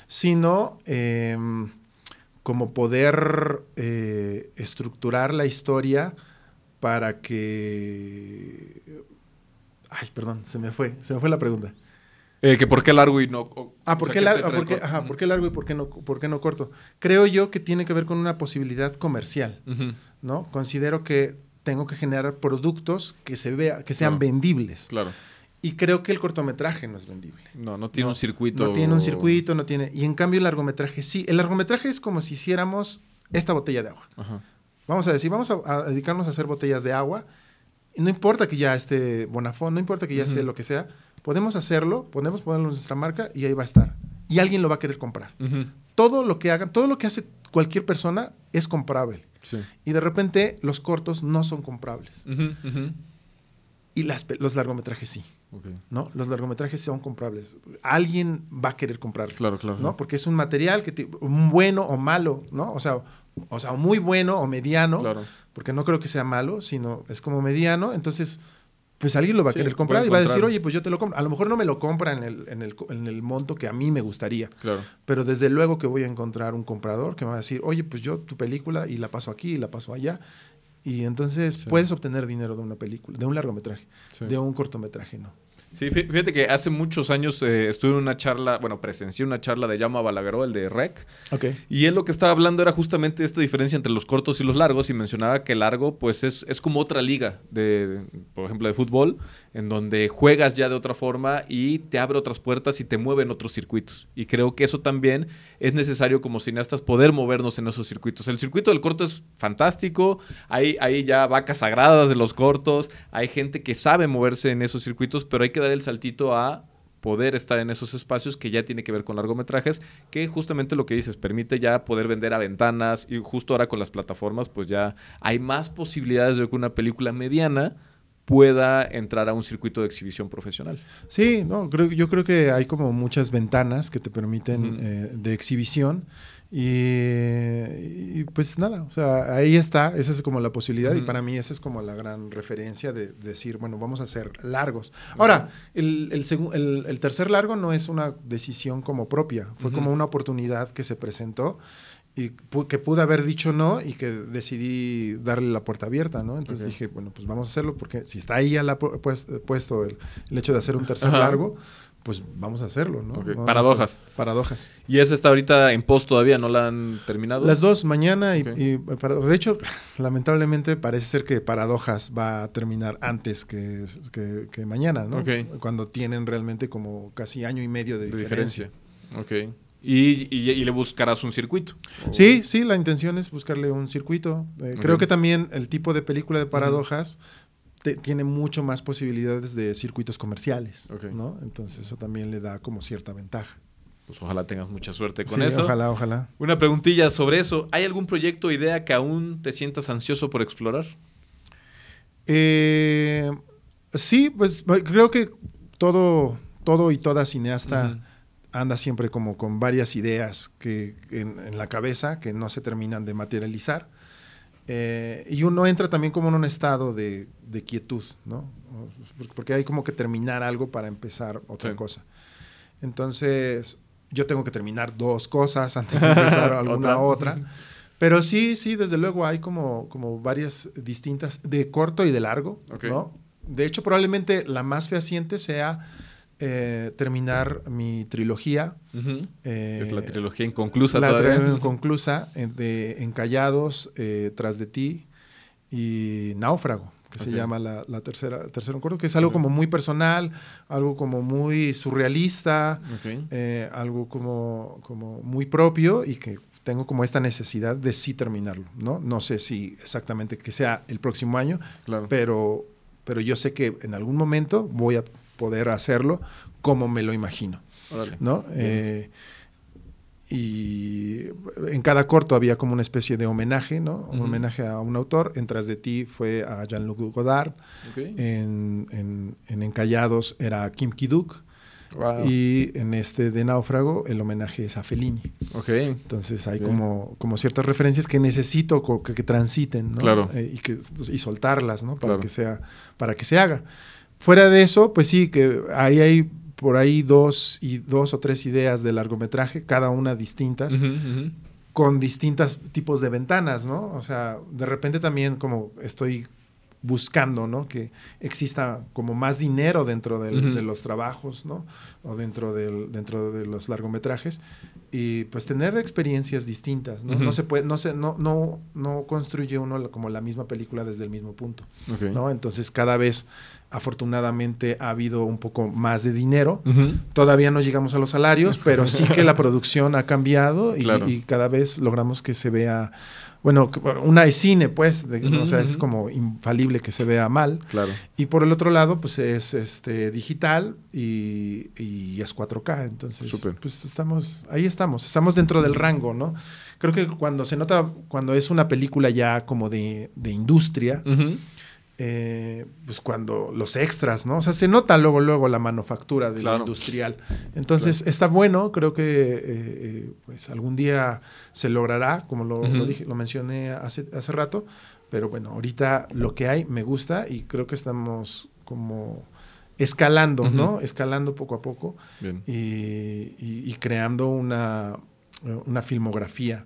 sino em, como poder eh, estructurar la historia para que... Ay, perdón, se me fue, se me fue la pregunta. Eh, que por qué largo y no. ah, ¿por, qué largo, ajá, ¿por qué largo y por qué, no, por qué no corto? Creo yo que tiene que ver con una posibilidad comercial, ¿no? Considero que tengo que generar productos que se vea, que sean vendibles. Claro. Y creo que el cortometraje no es vendible. No, no tiene un circuito. No tiene un circuito, no tiene. Y en cambio el largometraje sí. El largometraje es como si hiciéramos esta botella de agua. Vamos a decir, vamos a, dedicarnos a hacer botellas de agua. Y no importa que ya esté Bonafón, no importa que ya esté lo que sea. Podemos hacerlo, podemos ponerlo en nuestra marca y ahí va a estar. Y alguien lo va a querer comprar. Todo lo que hagan, todo lo que hace cualquier persona es comprable. Y de repente los cortos no son comprables. Y las, los largometrajes sí. ¿no? Los largometrajes son comprables. Alguien va a querer comprarlo. Claro, claro. ¿no? Porque es un material que bueno o malo, ¿no? O sea, o sea, muy bueno o mediano. Porque no creo que sea malo, sino es como mediano. Entonces, pues alguien lo va a querer comprar y va a decir, oye, pues yo te lo compro. A lo mejor no me lo compra en el, en el, en el monto que a mí me gustaría. Claro. Pero desde luego que voy a encontrar un comprador que me va a decir, oye, pues yo tu película y la paso aquí y la paso allá. Y entonces puedes obtener dinero de una película, de un largometraje, de un cortometraje, ¿no? Sí, fíjate que hace muchos años eh, estuve en una charla, bueno, presencié una charla de Llama Balagueró, el de REC. Okay. Y él lo que estaba hablando era justamente esta diferencia entre los cortos y los largos y mencionaba que el largo pues es, es como otra liga, de, por ejemplo, de fútbol, en donde juegas ya de otra forma y te abre otras puertas y te mueve en otros circuitos. Y creo que eso también es necesario como cineastas poder movernos en esos circuitos. El circuito del corto es fantástico, hay, ya vacas sagradas de los cortos, hay gente que sabe moverse en esos circuitos, pero hay que dar el saltito a poder estar en esos espacios que ya tiene que ver con largometrajes, que justamente lo que dices, permite ya poder vender a ventanas y justo ahora con las plataformas pues ya hay más posibilidades de que una película mediana pueda entrar a un circuito de exhibición profesional. Sí, no, creo, yo creo que hay como muchas ventanas que te permiten eh, de exhibición y, pues nada, o sea, ahí está, esa es como la posibilidad y para mí esa es como la gran referencia de, decir, bueno, vamos a hacer largos. Ahora, el, el, el, tercer largo no es una decisión como propia, fue como una oportunidad que se presentó y que pude haber dicho no y que decidí darle la puerta abierta, ¿no? Entonces dije, bueno, pues vamos a hacerlo porque si está ahí ya la pues, puesto el, hecho de hacer un tercer largo, pues vamos a hacerlo, ¿no? Paradojas. Paradojas. ¿Y esa está ahorita en post todavía? ¿No la han terminado? Las dos, mañana y, de hecho, *laughs* lamentablemente parece ser que Paradojas va a terminar antes que, que, mañana, ¿no? Cuando tienen realmente como casi año y medio de, diferencia. diferencia. Ok. Y, le buscarás un circuito. Sí, sí, la intención es buscarle un circuito. Eh, creo que también el tipo de película de paradojas tiene mucho más posibilidades de circuitos comerciales, ¿no? Entonces eso también le da como cierta ventaja. Pues ojalá tengas mucha suerte con eso. Ojalá, ojalá. Una preguntilla sobre eso. ¿Hay algún proyecto o idea que aún te sientas ansioso por explorar? Eh, sí, pues creo que todo, todo y toda cineasta anda siempre como con varias ideas que, en, la cabeza que no se terminan de materializar. Eh, y uno entra también como en un estado de, quietud, ¿no? Porque hay como que terminar algo para empezar otra cosa. Entonces, yo tengo que terminar dos cosas antes de empezar *laughs* alguna otra. Pero sí, sí, desde luego hay como, como varias distintas, de corto y de largo, ¿no? De hecho, probablemente la más fehaciente sea eh, terminar mi trilogía. Eh, es la trilogía inconclusa la trilogía *laughs* inconclusa eh, de Encallados, Tras de ti y Náufrago, que se llama la, la tercera, tercero corto, que es algo como muy personal, algo como muy surrealista, eh, algo como, como muy propio y que tengo como esta necesidad de sí terminarlo, ¿no? No sé si exactamente que sea el próximo año, pero, pero yo sé que en algún momento voy a poder hacerlo como me lo imagino, ¿no? Eh, y en cada corto había como una especie de homenaje, ¿no? Un homenaje a un autor. En Tras de ti fue a Jean-Luc Godard. En, en, Encallados era Kim Kiduk. Y en este de Náufrago el homenaje es a Fellini. Entonces hay como, como ciertas referencias que necesito que, que transiten, ¿no? Claro. Eh, y, que, y soltarlas, ¿no? Para, que sea, para que se haga. Fuera de eso, pues sí, que ahí hay por ahí dos, y dos o tres ideas de largometraje, cada una distintas, con distintos tipos de ventanas, ¿no? O sea, de repente también como estoy buscando, ¿no? Que exista como más dinero dentro de los trabajos, ¿no? O dentro, del, dentro de los largometrajes y pues tener experiencias distintas, ¿no? No se puede, no se, no, no, no construye uno como la misma película desde el mismo punto, ¿no? Entonces cada vez afortunadamente ha habido un poco más de dinero. Todavía no llegamos a los salarios, pero sí que la *laughs* producción ha cambiado y, cada vez logramos que se vea, bueno, una de cine, pues, o sea, es como infalible que se vea mal. Claro. Y por el otro lado, pues es este digital y, es 4K. Entonces, pues estamos, ahí estamos, estamos dentro del rango, ¿no? Creo que cuando se nota, cuando es una película ya como de, de industria, eh, pues cuando los extras, ¿no? O sea, se nota luego, luego la manufactura del industrial. Entonces, está bueno, creo que eh, eh, pues algún día se logrará, como lo, dije, lo mencioné hace, hace rato, pero bueno, ahorita lo que hay me gusta y creo que estamos como escalando, ¿no? Escalando poco a poco y, creando una, una filmografía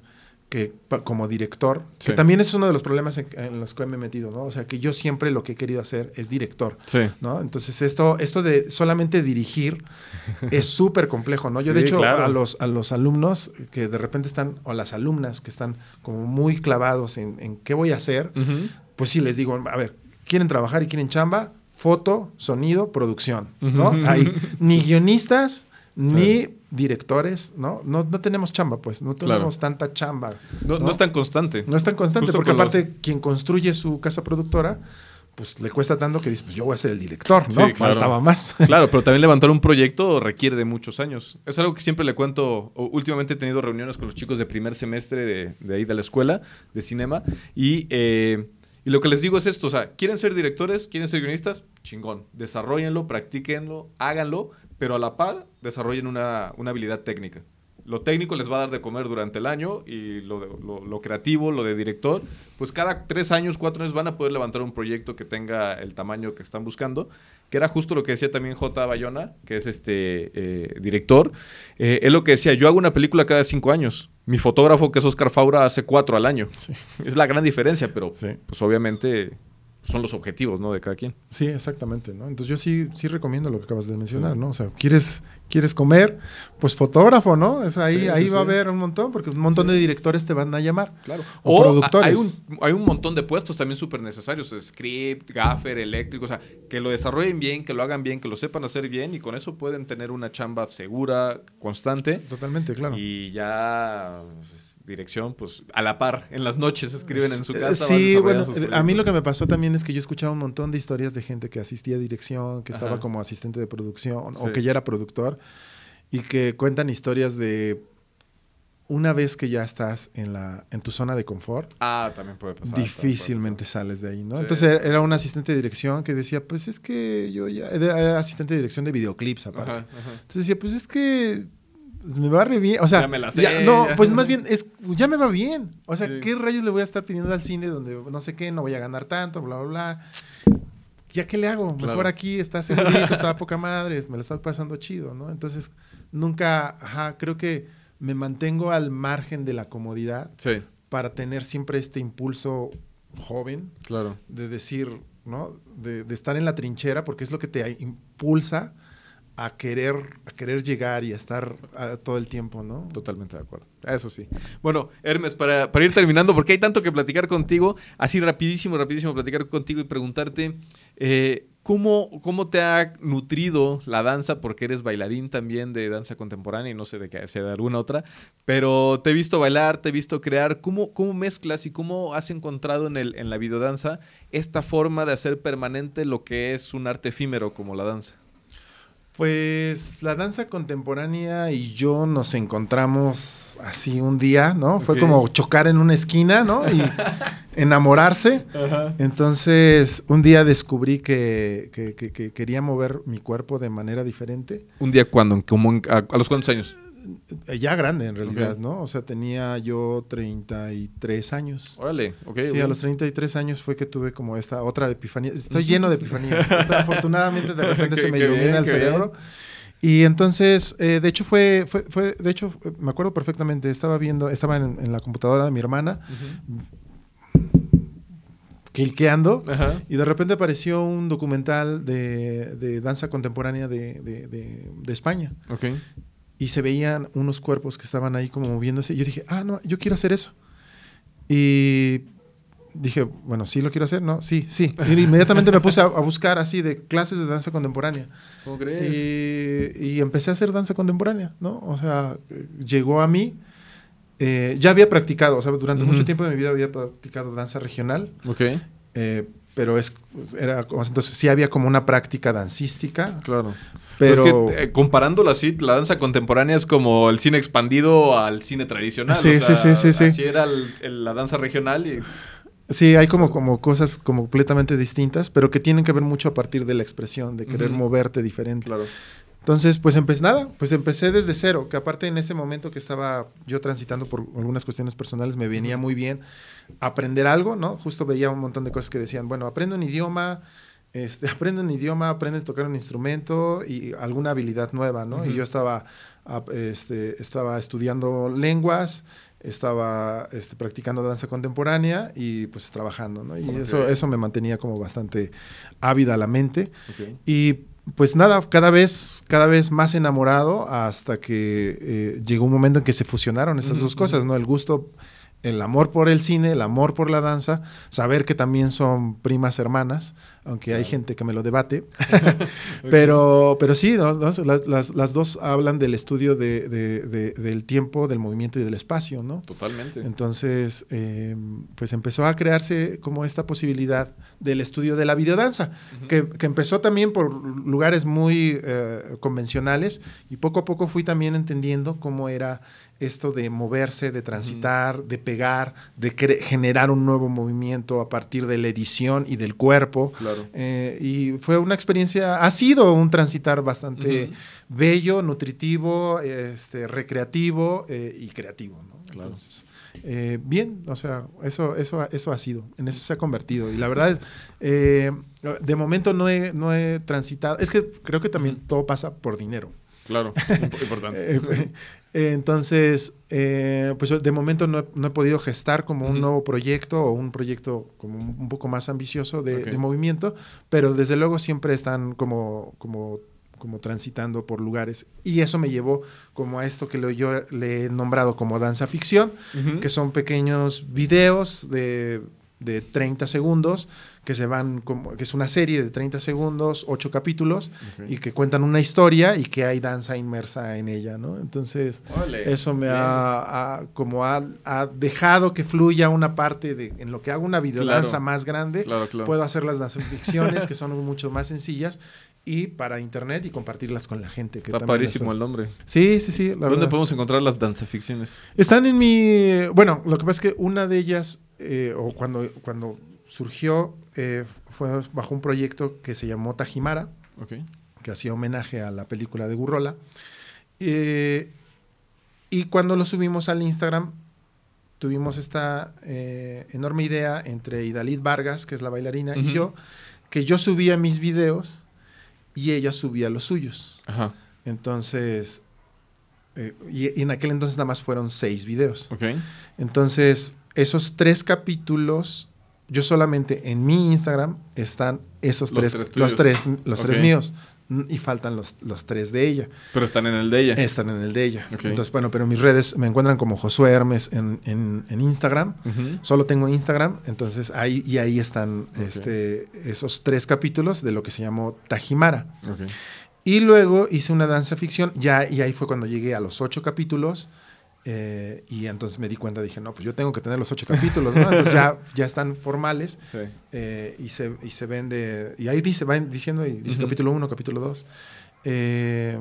que como director, que también es uno de los problemas en, los que me he metido, ¿no? O sea, que yo siempre lo que he querido hacer es director, ¿no? Entonces esto, esto de solamente dirigir es súper complejo, ¿no? Yo de hecho a, los, a los alumnos que de repente están, o las alumnas que están como muy clavados en, qué voy a hacer, pues sí les digo, a ver, ¿quieren trabajar y quieren chamba? Foto, sonido, producción, ¿no? Hay ni *laughs* guionistas, ni directores, ¿no? ¿no? No tenemos chamba, pues, no tenemos tanta chamba. No, es tan constante. No es tan constante, porque aparte quien construye su casa productora, pues le cuesta tanto que dice, pues yo voy a ser el director, ¿no? Faltaba más. *laughs* Claro, pero también levantar un proyecto requiere de muchos años. Es algo que siempre le cuento, últimamente he tenido reuniones con los chicos de primer semestre de, de ahí de la escuela de cinema y... Eh, y lo que les digo es esto, o sea, ¿quieren ser directores? ¿Quieren ser guionistas? Chingón. Desarrollenlo, practíquenlo, háganlo pero a la par desarrollen una, habilidad técnica. Lo técnico les va a dar de comer durante el año y lo, creativo, lo de director, pues cada tres años, cuatro años van a poder levantar un proyecto que tenga el tamaño que están buscando, que era justo lo que decía también J. Bayona, que es este eh, director. Eh, es lo que decía, yo hago una película cada cinco años. Mi fotógrafo, que es Oscar Faura, hace cuatro al año. Es la gran diferencia, pero pues obviamente son los objetivos, ¿no? De cada quien. Sí, exactamente, ¿no? Entonces yo sí, sí recomiendo lo que acabas de mencionar, ¿no? O sea, quieres, quieres comer, pues fotógrafo, ¿no? Es ahí, ahí va a haber un montón, porque un montón de directores te van a llamar. Claro. O, productores. Hay un, hay un montón de puestos también súper necesarios, script, gaffer, eléctrico, o sea, que lo desarrollen bien, que lo hagan bien, que lo sepan hacer bien y con eso pueden tener una chamba segura, constante. Totalmente, claro. Y ya dirección, pues a la par, en las noches escriben en su casa. Sí, bueno, a mí lo que me pasó también es que yo escuchaba un montón de historias de gente que asistía a dirección, que estaba como asistente de producción o que ya era productor y que cuentan historias de una vez que ya estás en la en tu zona de confort. Ah, también puede pasar. Difícilmente sales de ahí, ¿no? Entonces era un asistente de dirección que decía, pues es que yo ya era asistente de dirección de videoclips aparte. Entonces decía, pues es que me va re bien. O sea, ya me la sé, no, pues *laughs* más bien, es, ya me va bien. O sea, ¿qué rayos le voy a estar pidiendo al cine donde no sé qué, no voy a ganar tanto, bla, bla, bla? ¿Ya qué le hago? Mejor aquí está segurito, estaba poca madre, me lo estaba pasando chido, ¿no? Entonces, nunca, ajá, creo que me mantengo al margen de la comodidad para tener siempre este impulso joven claro. de decir, ¿no? De, de, estar en la trinchera porque es lo que te impulsa a querer, a querer llegar y a estar todo el tiempo, ¿no? Totalmente de acuerdo. Eso sí. Bueno, Hermes, para, para, ir terminando, porque hay tanto que platicar contigo, así rapidísimo, rapidísimo platicar contigo y preguntarte, eh, ¿cómo, ¿cómo te ha nutrido la danza? Porque eres bailarín también de danza contemporánea y no sé de qué sea de alguna otra, pero te he visto bailar, te he visto crear. ¿Cómo, cómo mezclas y cómo has encontrado en, el, en la videodanza esta forma de hacer permanente lo que es un arte efímero como la danza? Pues la danza contemporánea y yo nos encontramos así un día, ¿no? Fue como chocar en una esquina, ¿no? Y *laughs* enamorarse. Entonces, un día descubrí que, quería mover mi cuerpo de manera diferente. ¿Un día cuándo? a, los cuántos años? Eh, ya grande en realidad, ¿no? O sea, tenía yo 33 años. Órale, ok. Sí, a los 33 años fue que tuve como esta otra epifanía. Estoy *laughs* lleno de epifanías. Afortunadamente de repente se me ilumina el cerebro. Y entonces, eh, de hecho fue, fue, fue, de hecho, me acuerdo perfectamente, estaba viendo, estaba en, la computadora de mi hermana, cliqueando, y de repente apareció un documental de, danza contemporánea de, de España. Okay y se veían unos cuerpos que estaban ahí como moviéndose. Y yo dije, ah, no, yo quiero hacer eso. Y dije, bueno, sí lo quiero hacer, ¿no? Sí, sí. Y inmediatamente me puse a, buscar así de clases de danza contemporánea. ¿Cómo crees? Y, y, empecé a hacer danza contemporánea, ¿no? O sea, llegó a mí. Eh, ya había practicado, o sea, durante mucho tiempo de mi vida había practicado danza regional. Ok. Eh, pero es, era, entonces sí había como una práctica dancística. Claro. Pero es que, eh, comparándolo así, la danza contemporánea es como el cine expandido al cine tradicional. Sí, sí, sí, sí, sí. Así era la danza regional y... Sí, hay como, como cosas como completamente distintas, pero que tienen que ver mucho a partir de la expresión, de querer moverte diferente. Claro. Entonces, pues empecé nada, pues empecé desde cero, que aparte en ese momento que estaba yo transitando por algunas cuestiones personales, me venía muy bien aprender algo, ¿no? Justo veía un montón de cosas que decían, bueno, aprende un idioma, este, *laughs* aprende un idioma, aprende a tocar un instrumento y alguna habilidad nueva, ¿no? Y yo estaba, este, estaba estudiando lenguas, estaba este, practicando danza contemporánea y pues trabajando, ¿no? Y eso, eso me mantenía como bastante ávida la mente. Y pues nada, cada vez, cada vez más enamorado hasta que eh, llegó un momento en que se fusionaron esas dos cosas, ¿no? El gusto el amor por el cine, el amor por la danza, saber que también son primas hermanas, aunque hay gente que me lo debate. *laughs* pero, pero sí, las, dos hablan del estudio del tiempo, del movimiento y del espacio, ¿no? Totalmente. Entonces, eh, pues empezó a crearse como esta posibilidad del estudio de la videodanza, que, empezó también por lugares muy eh, convencionales y poco a poco fui también entendiendo cómo era esto de moverse, de transitar, de pegar, de generar un nuevo movimiento a partir de la edición y del cuerpo. Eh, y fue una experiencia, ha sido un transitar bastante bello, nutritivo, este, recreativo eh, y creativo. Eh, bien, o sea, eso, eso, eso ha sido, en eso se ha convertido. Y la verdad, de momento no he, no he transitado, es que creo que también todo pasa por dinero. Claro, *laughs* importante. Entonces, eh, pues de momento no he, podido gestar como un nuevo proyecto o un proyecto como un, poco más ambicioso de, movimiento, pero desde luego siempre están como, como, como transitando por lugares. Y eso me llevó como a esto que yo le he nombrado como danza ficción, que son pequeños videos de, de 30 segundos que se van como que es una serie de 30 segundos, ocho capítulos y que cuentan una historia y que hay danza inmersa en ella, ¿no? Entonces, eso me ha, como ha, dejado que fluya una parte de en lo que hago una videodanza más grande, puedo hacer las *laughs* ficciones que son mucho más sencillas y para internet y compartirlas con la gente. Está parísimo el nombre. Sí, sí, sí. ¿Dónde podemos encontrar las danzaficciones? Están en mi... Bueno, lo que pasa es que una de ellas, eh, o cuando, cuando surgió, eh, fue bajo un proyecto que se llamó Tajimara, que hacía homenaje a la película de Gurrola. Eh, y cuando lo subimos al Instagram, tuvimos esta eh, enorme idea entre Idalit Vargas, que es la bailarina, y yo, que yo subía mis videos y ella subía los suyos. Entonces, y, en aquel entonces nada más fueron seis videos. Entonces, esos tres capítulos yo solamente en mi Instagram están esos tres, los tres, los tres míos. y faltan los, los tres de ella. Pero están en el de ella. Están en el de ella. Entonces, bueno, pero mis redes me encuentran como Josué Hermes en, en, Instagram. Solo tengo Instagram, entonces ahí y ahí están este, esos tres capítulos de lo que se llamó Tajimara. Y luego hice una danza ficción, ya, y ahí fue cuando llegué a los ocho capítulos. Eh, y entonces me di cuenta, dije, no, pues yo tengo que tener los ocho capítulos, ¿no? Entonces ya, *laughs* ya están formales eh, y, se, y se vende, y ahí dice, van diciendo, y dice capítulo uno, capítulo dos. Eh,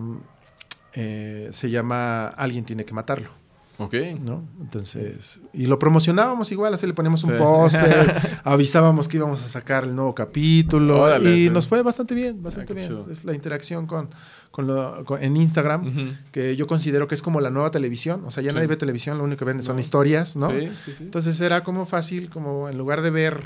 se llama Alguien tiene que matarlo. Ok. ¿no? Entonces, y lo promocionábamos igual, así le poníamos un póster, *laughs* avisábamos que íbamos a sacar el nuevo capítulo y nos fue bastante bien, bastante ah, bien. Es la interacción con, con, lo, en Instagram, que yo considero que es como la nueva televisión, o sea, ya nadie ve televisión, lo único que vende son historias, ¿no? Entonces era como fácil, como en lugar de ver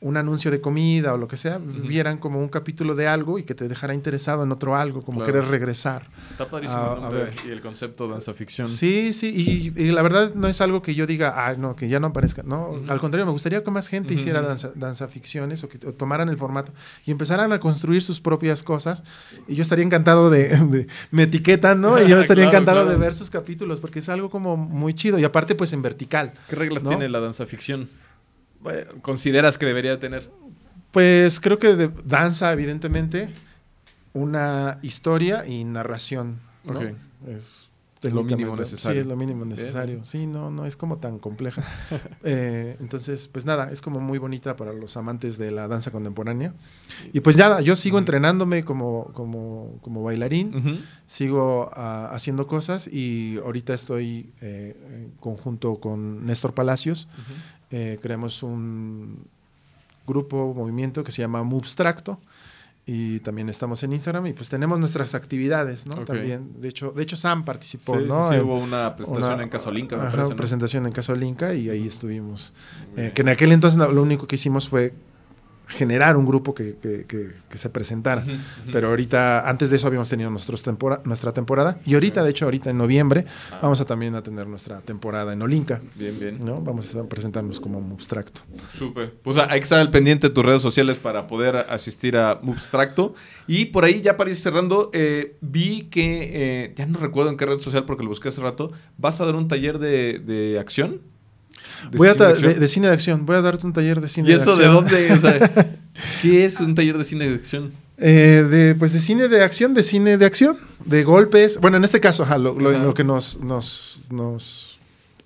un anuncio de comida o lo que sea, vieran como un capítulo de algo y que te dejara interesado en otro algo, como querer regresar. Está padrísimo a, ver. y el concepto de danza ficción. Sí, sí, y, la verdad no es algo que yo diga, ah, no, que ya no aparezca. No, al contrario, me gustaría que más gente hiciera danza, danza ficciones o que tomaran el formato y empezaran a construir sus propias cosas. Y yo estaría encantado de, *laughs* me etiquetan, ¿no? Y yo *laughs* estaría encantado de ver sus capítulos porque es algo como muy chido y aparte pues en vertical. ¿Qué reglas tiene la danza ficción? Consideras que debería tener? Pues creo que de danza, evidentemente, una historia y narración. Es, lo mínimo necesario. Sí, es lo mínimo necesario. Sí, no, no es como tan compleja. *laughs* Eh, entonces, pues nada, es como muy bonita para los amantes de la danza contemporánea. Y pues nada, yo sigo entrenándome como, como, como bailarín, sigo ah, haciendo cosas y ahorita estoy eh, en conjunto con Néstor Palacios eh, creamos un grupo, movimiento que se llama Mubstracto y también estamos en Instagram y pues tenemos nuestras actividades, ¿no? También, de hecho, de hecho Sam participó, ¿no? Sí, hubo una presentación en Casolinca, me parece, presentación en Casolinca y ahí estuvimos. Eh, que en aquel entonces lo único que hicimos fue generar un grupo que, que, que, se presentara. Pero ahorita, antes de eso habíamos tenido nuestros nuestra temporada y ahorita, de hecho, ahorita en noviembre ah. vamos a también a tener nuestra temporada en Olinka. Bien, bien. ¿no? Vamos a presentarnos como Mubstracto. Súper. Pues hay que estar al pendiente de tus redes sociales para poder asistir a Mubstracto. Y por ahí, ya para ir cerrando, eh, vi que, eh, ya no recuerdo en qué red social porque lo busqué hace rato, vas a dar un taller de, de acción. Voy a de, cine de acción. Voy a darte un taller de cine de acción. ¿Y eso de dónde? *laughs* ¿Qué es un taller de cine de acción? Eh, de, pues de cine de acción, de cine de acción, de golpes. Bueno, en este caso, lo, que nos, nos, nos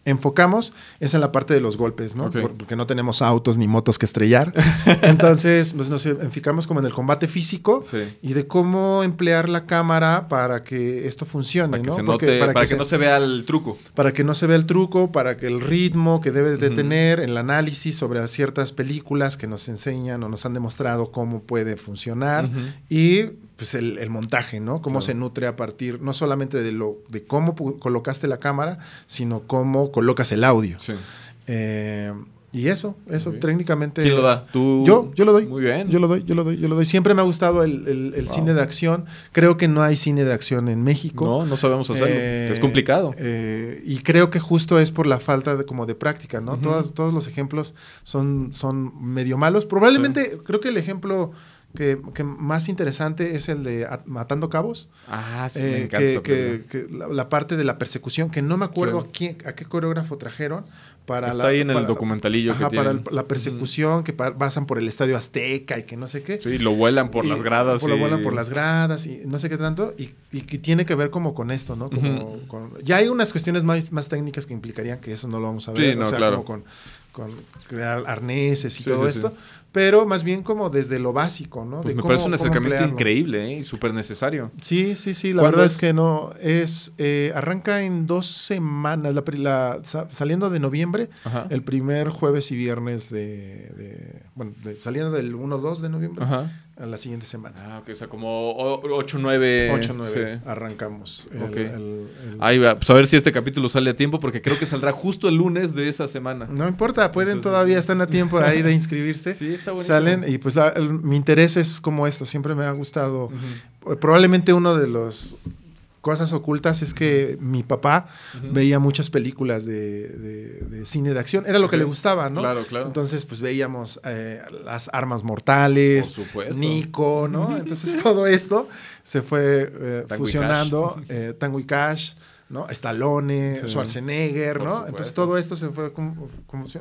enfocamos es en la parte de los golpes, ¿no? Porque no tenemos autos ni motos que estrellar. *laughs* Entonces, pues nos enfocamos como en el combate físico y de cómo emplear la cámara para que esto funcione, para ¿no? Que para, que, no se vea el truco. Para que no se vea el truco, para que el ritmo que debe de tener, el análisis sobre ciertas películas que nos enseñan o nos han demostrado cómo puede funcionar y pues el, montaje, ¿no? Cómo se nutre a partir no solamente de lo de cómo colocaste la cámara, sino cómo colocas el audio. Sí. Eh, y eso, eso técnicamente. ¿Quién lo da? ¿Tú? Yo, yo lo doy. Muy bien. Yo lo doy, yo lo doy, yo lo doy. Siempre me ha gustado el, cine de acción. Creo que no hay cine de acción en México. No, no sabemos hacerlo. es eh, complicado. Eh, y creo que justo es por la falta de como de práctica, ¿no? todos, todos los ejemplos son, son medio malos. Probablemente, creo que el ejemplo que, más interesante es el de Matando Cabos. Ah, sí, me eh, que, la, parte de la persecución, que no me acuerdo a, quién, a qué coreógrafo trajeron. Para Está ahí en el documentalillo que para la persecución, que pasan por el Estadio Azteca y que no sé qué. Sí, lo vuelan por las gradas. Lo vuelan por las gradas y no sé qué tanto. Y, y que tiene que ver como con esto, ¿no? Como, ya hay unas cuestiones más, más técnicas que implicarían que eso no lo vamos a ver. Sí, no, o sea, claro. como con, con crear arneses y todo esto pero más bien como desde lo básico, ¿no? Pues me parece un acercamiento increíble ¿eh? y súper necesario. Sí, sí, sí, la verdad es? que no, es, eh, arranca en dos semanas, la, saliendo de noviembre, el primer jueves y viernes de, bueno, saliendo del 1-2 de noviembre. Ajá a la siguiente semana. Ah, ok, o sea, como 8, 9. 8, 9 arrancamos. Ahí va, pues a ver si este capítulo sale a tiempo, porque creo que saldrá justo el lunes de esa semana. No importa, pueden todavía, están a tiempo ahí de inscribirse. *laughs* sí, está bueno. Salen y pues mi interés es como esto, siempre me ha gustado. Probablemente uno de los cosas ocultas es que mi papá veía muchas películas de, cine de acción. Era lo que le gustaba, ¿no? Claro, claro. Entonces, pues veíamos eh, las armas mortales, Nico, ¿no? *laughs* Entonces, todo esto se fue eh, fusionando, eh, Tango y Cash, ¿no? Stallone, Schwarzenegger, ¿no? Entonces todo esto se fue como,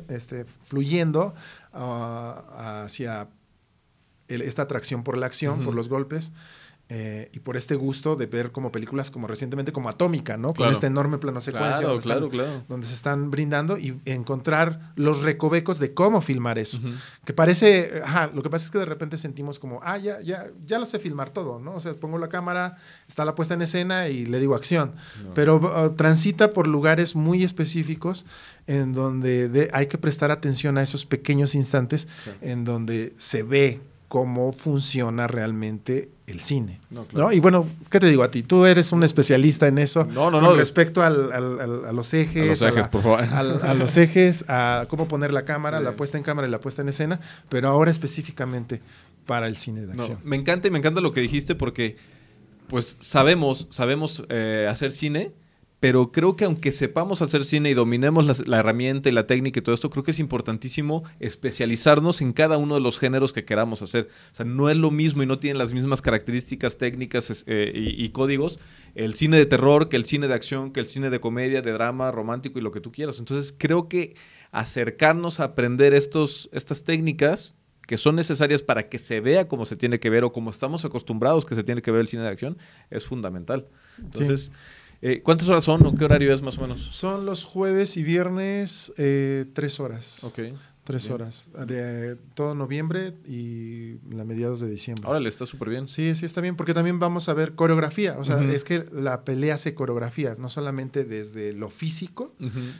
este, fluyendo ah, hacia esta atracción por la acción, por los golpes. Eh, y por este gusto de ver como películas como recientemente como Atómica, ¿no? Con este enorme plano secuencia donde, se están brindando y encontrar los recovecos de cómo filmar eso. Que parece, ajá, lo que pasa es que de repente sentimos como, ah, ya, ya, ya lo sé filmar todo, ¿no? O sea, pongo la cámara, está la puesta en escena y le digo acción. Pero uh, transita por lugares muy específicos en donde hay que prestar atención a esos pequeños instantes en donde se ve cómo funciona realmente el cine. No, Y bueno, ¿qué te digo a ti? Tú eres un especialista en eso. No, no, no. respecto al, a los ejes. A los ejes, por favor. *laughs* A, los ejes, a cómo poner la cámara, la puesta en cámara y la puesta en escena, pero ahora específicamente para el cine de acción. me encanta y me encanta lo que dijiste porque, pues, sabemos, sabemos eh, hacer cine pero creo que aunque sepamos hacer cine y dominemos la, herramienta y la técnica y todo esto, creo que es importantísimo especializarnos en cada uno de los géneros que queramos hacer. O sea, no es lo mismo y no tienen las mismas características técnicas eh, y, códigos el cine de terror que el cine de acción, que el cine de comedia, de drama, romántico y lo que tú quieras. Entonces, creo que acercarnos a aprender estos, estas técnicas que son necesarias para que se vea como se tiene que ver o como estamos acostumbrados que se tiene que ver el cine de acción es fundamental. Entonces... Eh, ¿Cuántas horas son o qué horario es más o menos? Son los jueves y viernes, eh, tres horas. Ok. Tres horas. De todo noviembre y la mediados de diciembre. Órale, está súper bien. Sí, sí, está bien, porque también vamos a ver coreografía. O sea, es que la pelea hace coreografía, no solamente desde lo físico,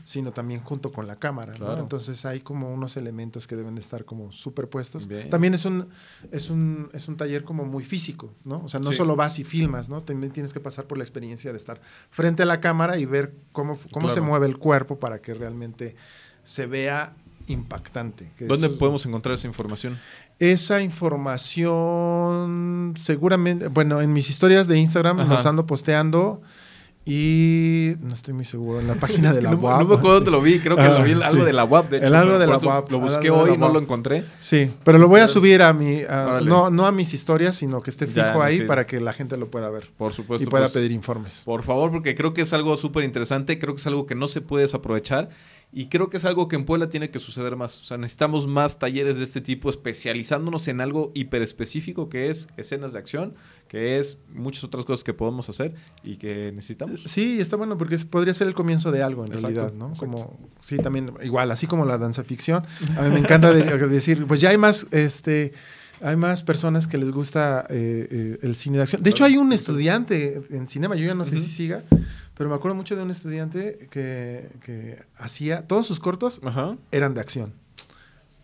sino también junto con la cámara. Entonces hay como unos elementos que deben estar como superpuestos. También es un, es, un, es un taller como muy físico, ¿no? O sea, no solo vas y filmas, ¿no? También tienes que pasar por la experiencia de estar frente a la cámara y ver cómo, cómo se mueve el cuerpo para que realmente se vea impactante. ¿Dónde podemos encontrar esa información? Esa información seguramente, bueno, en mis historias de Instagram los ando posteando y no estoy muy seguro, en la página de *laughs* la no, No me acuerdo dónde lo vi, creo que lo vi en algo de la UAP. De hecho, el algo de la UAP. Lo busqué hoy y no lo encontré. Sí, pero lo voy a subir a mi, no, no a mis historias, sino que esté fijo ahí para que la gente lo pueda ver. Por supuesto. Y pueda pues, pedir informes. Por favor, porque creo que es algo súper interesante, creo que es algo que no se puede desaprovechar y creo que es algo que en Puebla tiene que suceder más. O sea, necesitamos más talleres de este tipo, especializándonos en algo hiper específico que es escenas de acción, que es muchas otras cosas que podemos hacer y que necesitamos. Sí, está bueno porque podría ser el comienzo de algo en realidad, ¿no? Como, sí, también, igual, así como la danza ficción. A mí me encanta decir, pues ya hay más, este, hay más personas que les gusta eh, eh, el cine de acción. De hecho, hay un estudiante en cinema, yo ya no sé si siga, pero me acuerdo mucho de un estudiante que, hacía, todos sus cortos eran de acción.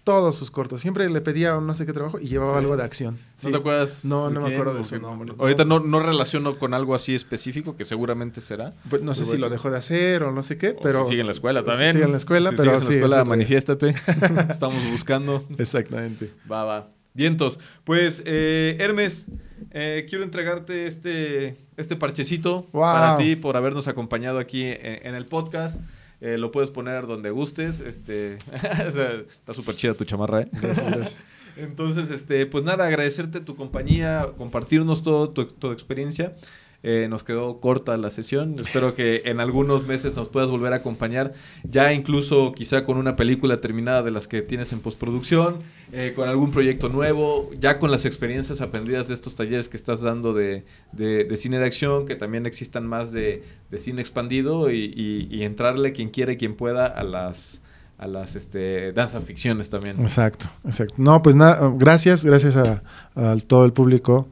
Todos sus cortos. Siempre le pedía un no sé qué trabajo y llevaba algo de acción. ¿No te acuerdas? No, no me acuerdo de su nombre. Ahorita no, no, relaciono con algo así específico, que seguramente será. Pues no sé si lo dejó de hacer o no sé qué, pero... sigue en la escuela también. Sigue en la escuela, pero sí. en la escuela, manifiéstate. *laughs* Estamos buscando. Exactamente. Va, va. Vientos. Pues, eh, Hermes, eh, quiero entregarte este, este parchecito para ti por habernos acompañado aquí en, el podcast. Eh, lo puedes poner donde gustes. Este, *laughs* está súper chida tu chamarra, ¿eh? Gracias, Entonces, este, pues nada, agradecerte tu compañía, compartirnos todo tu, tu experiencia. Eh, nos quedó corta la sesión. Espero que en algunos meses nos puedas volver a acompañar, ya incluso quizá con una película terminada de las que tienes en postproducción, eh, con algún proyecto nuevo, ya con las experiencias aprendidas de estos talleres que estás dando de, cine de acción, que también existan más de, cine expandido y, entrarle quien quiera y quien pueda a las a las este, danza ficciones también. Exacto, exacto. No, pues nada, gracias, gracias a, a todo el público.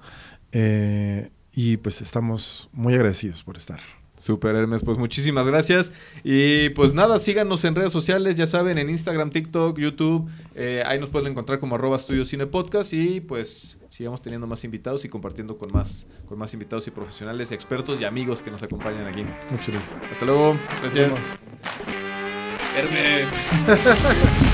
Eh, y pues estamos muy agradecidos por estar. Super Hermes, pues muchísimas gracias. Y pues nada, síganos en redes sociales, ya saben, en Instagram, TikTok, YouTube. Eh, ahí nos pueden encontrar como arroba estudio cine podcast. Y pues sigamos teniendo más invitados y compartiendo con más, con más invitados y profesionales, expertos y amigos que nos acompañan aquí. Muchas gracias. Hasta luego. Gracias. Hermes. *laughs*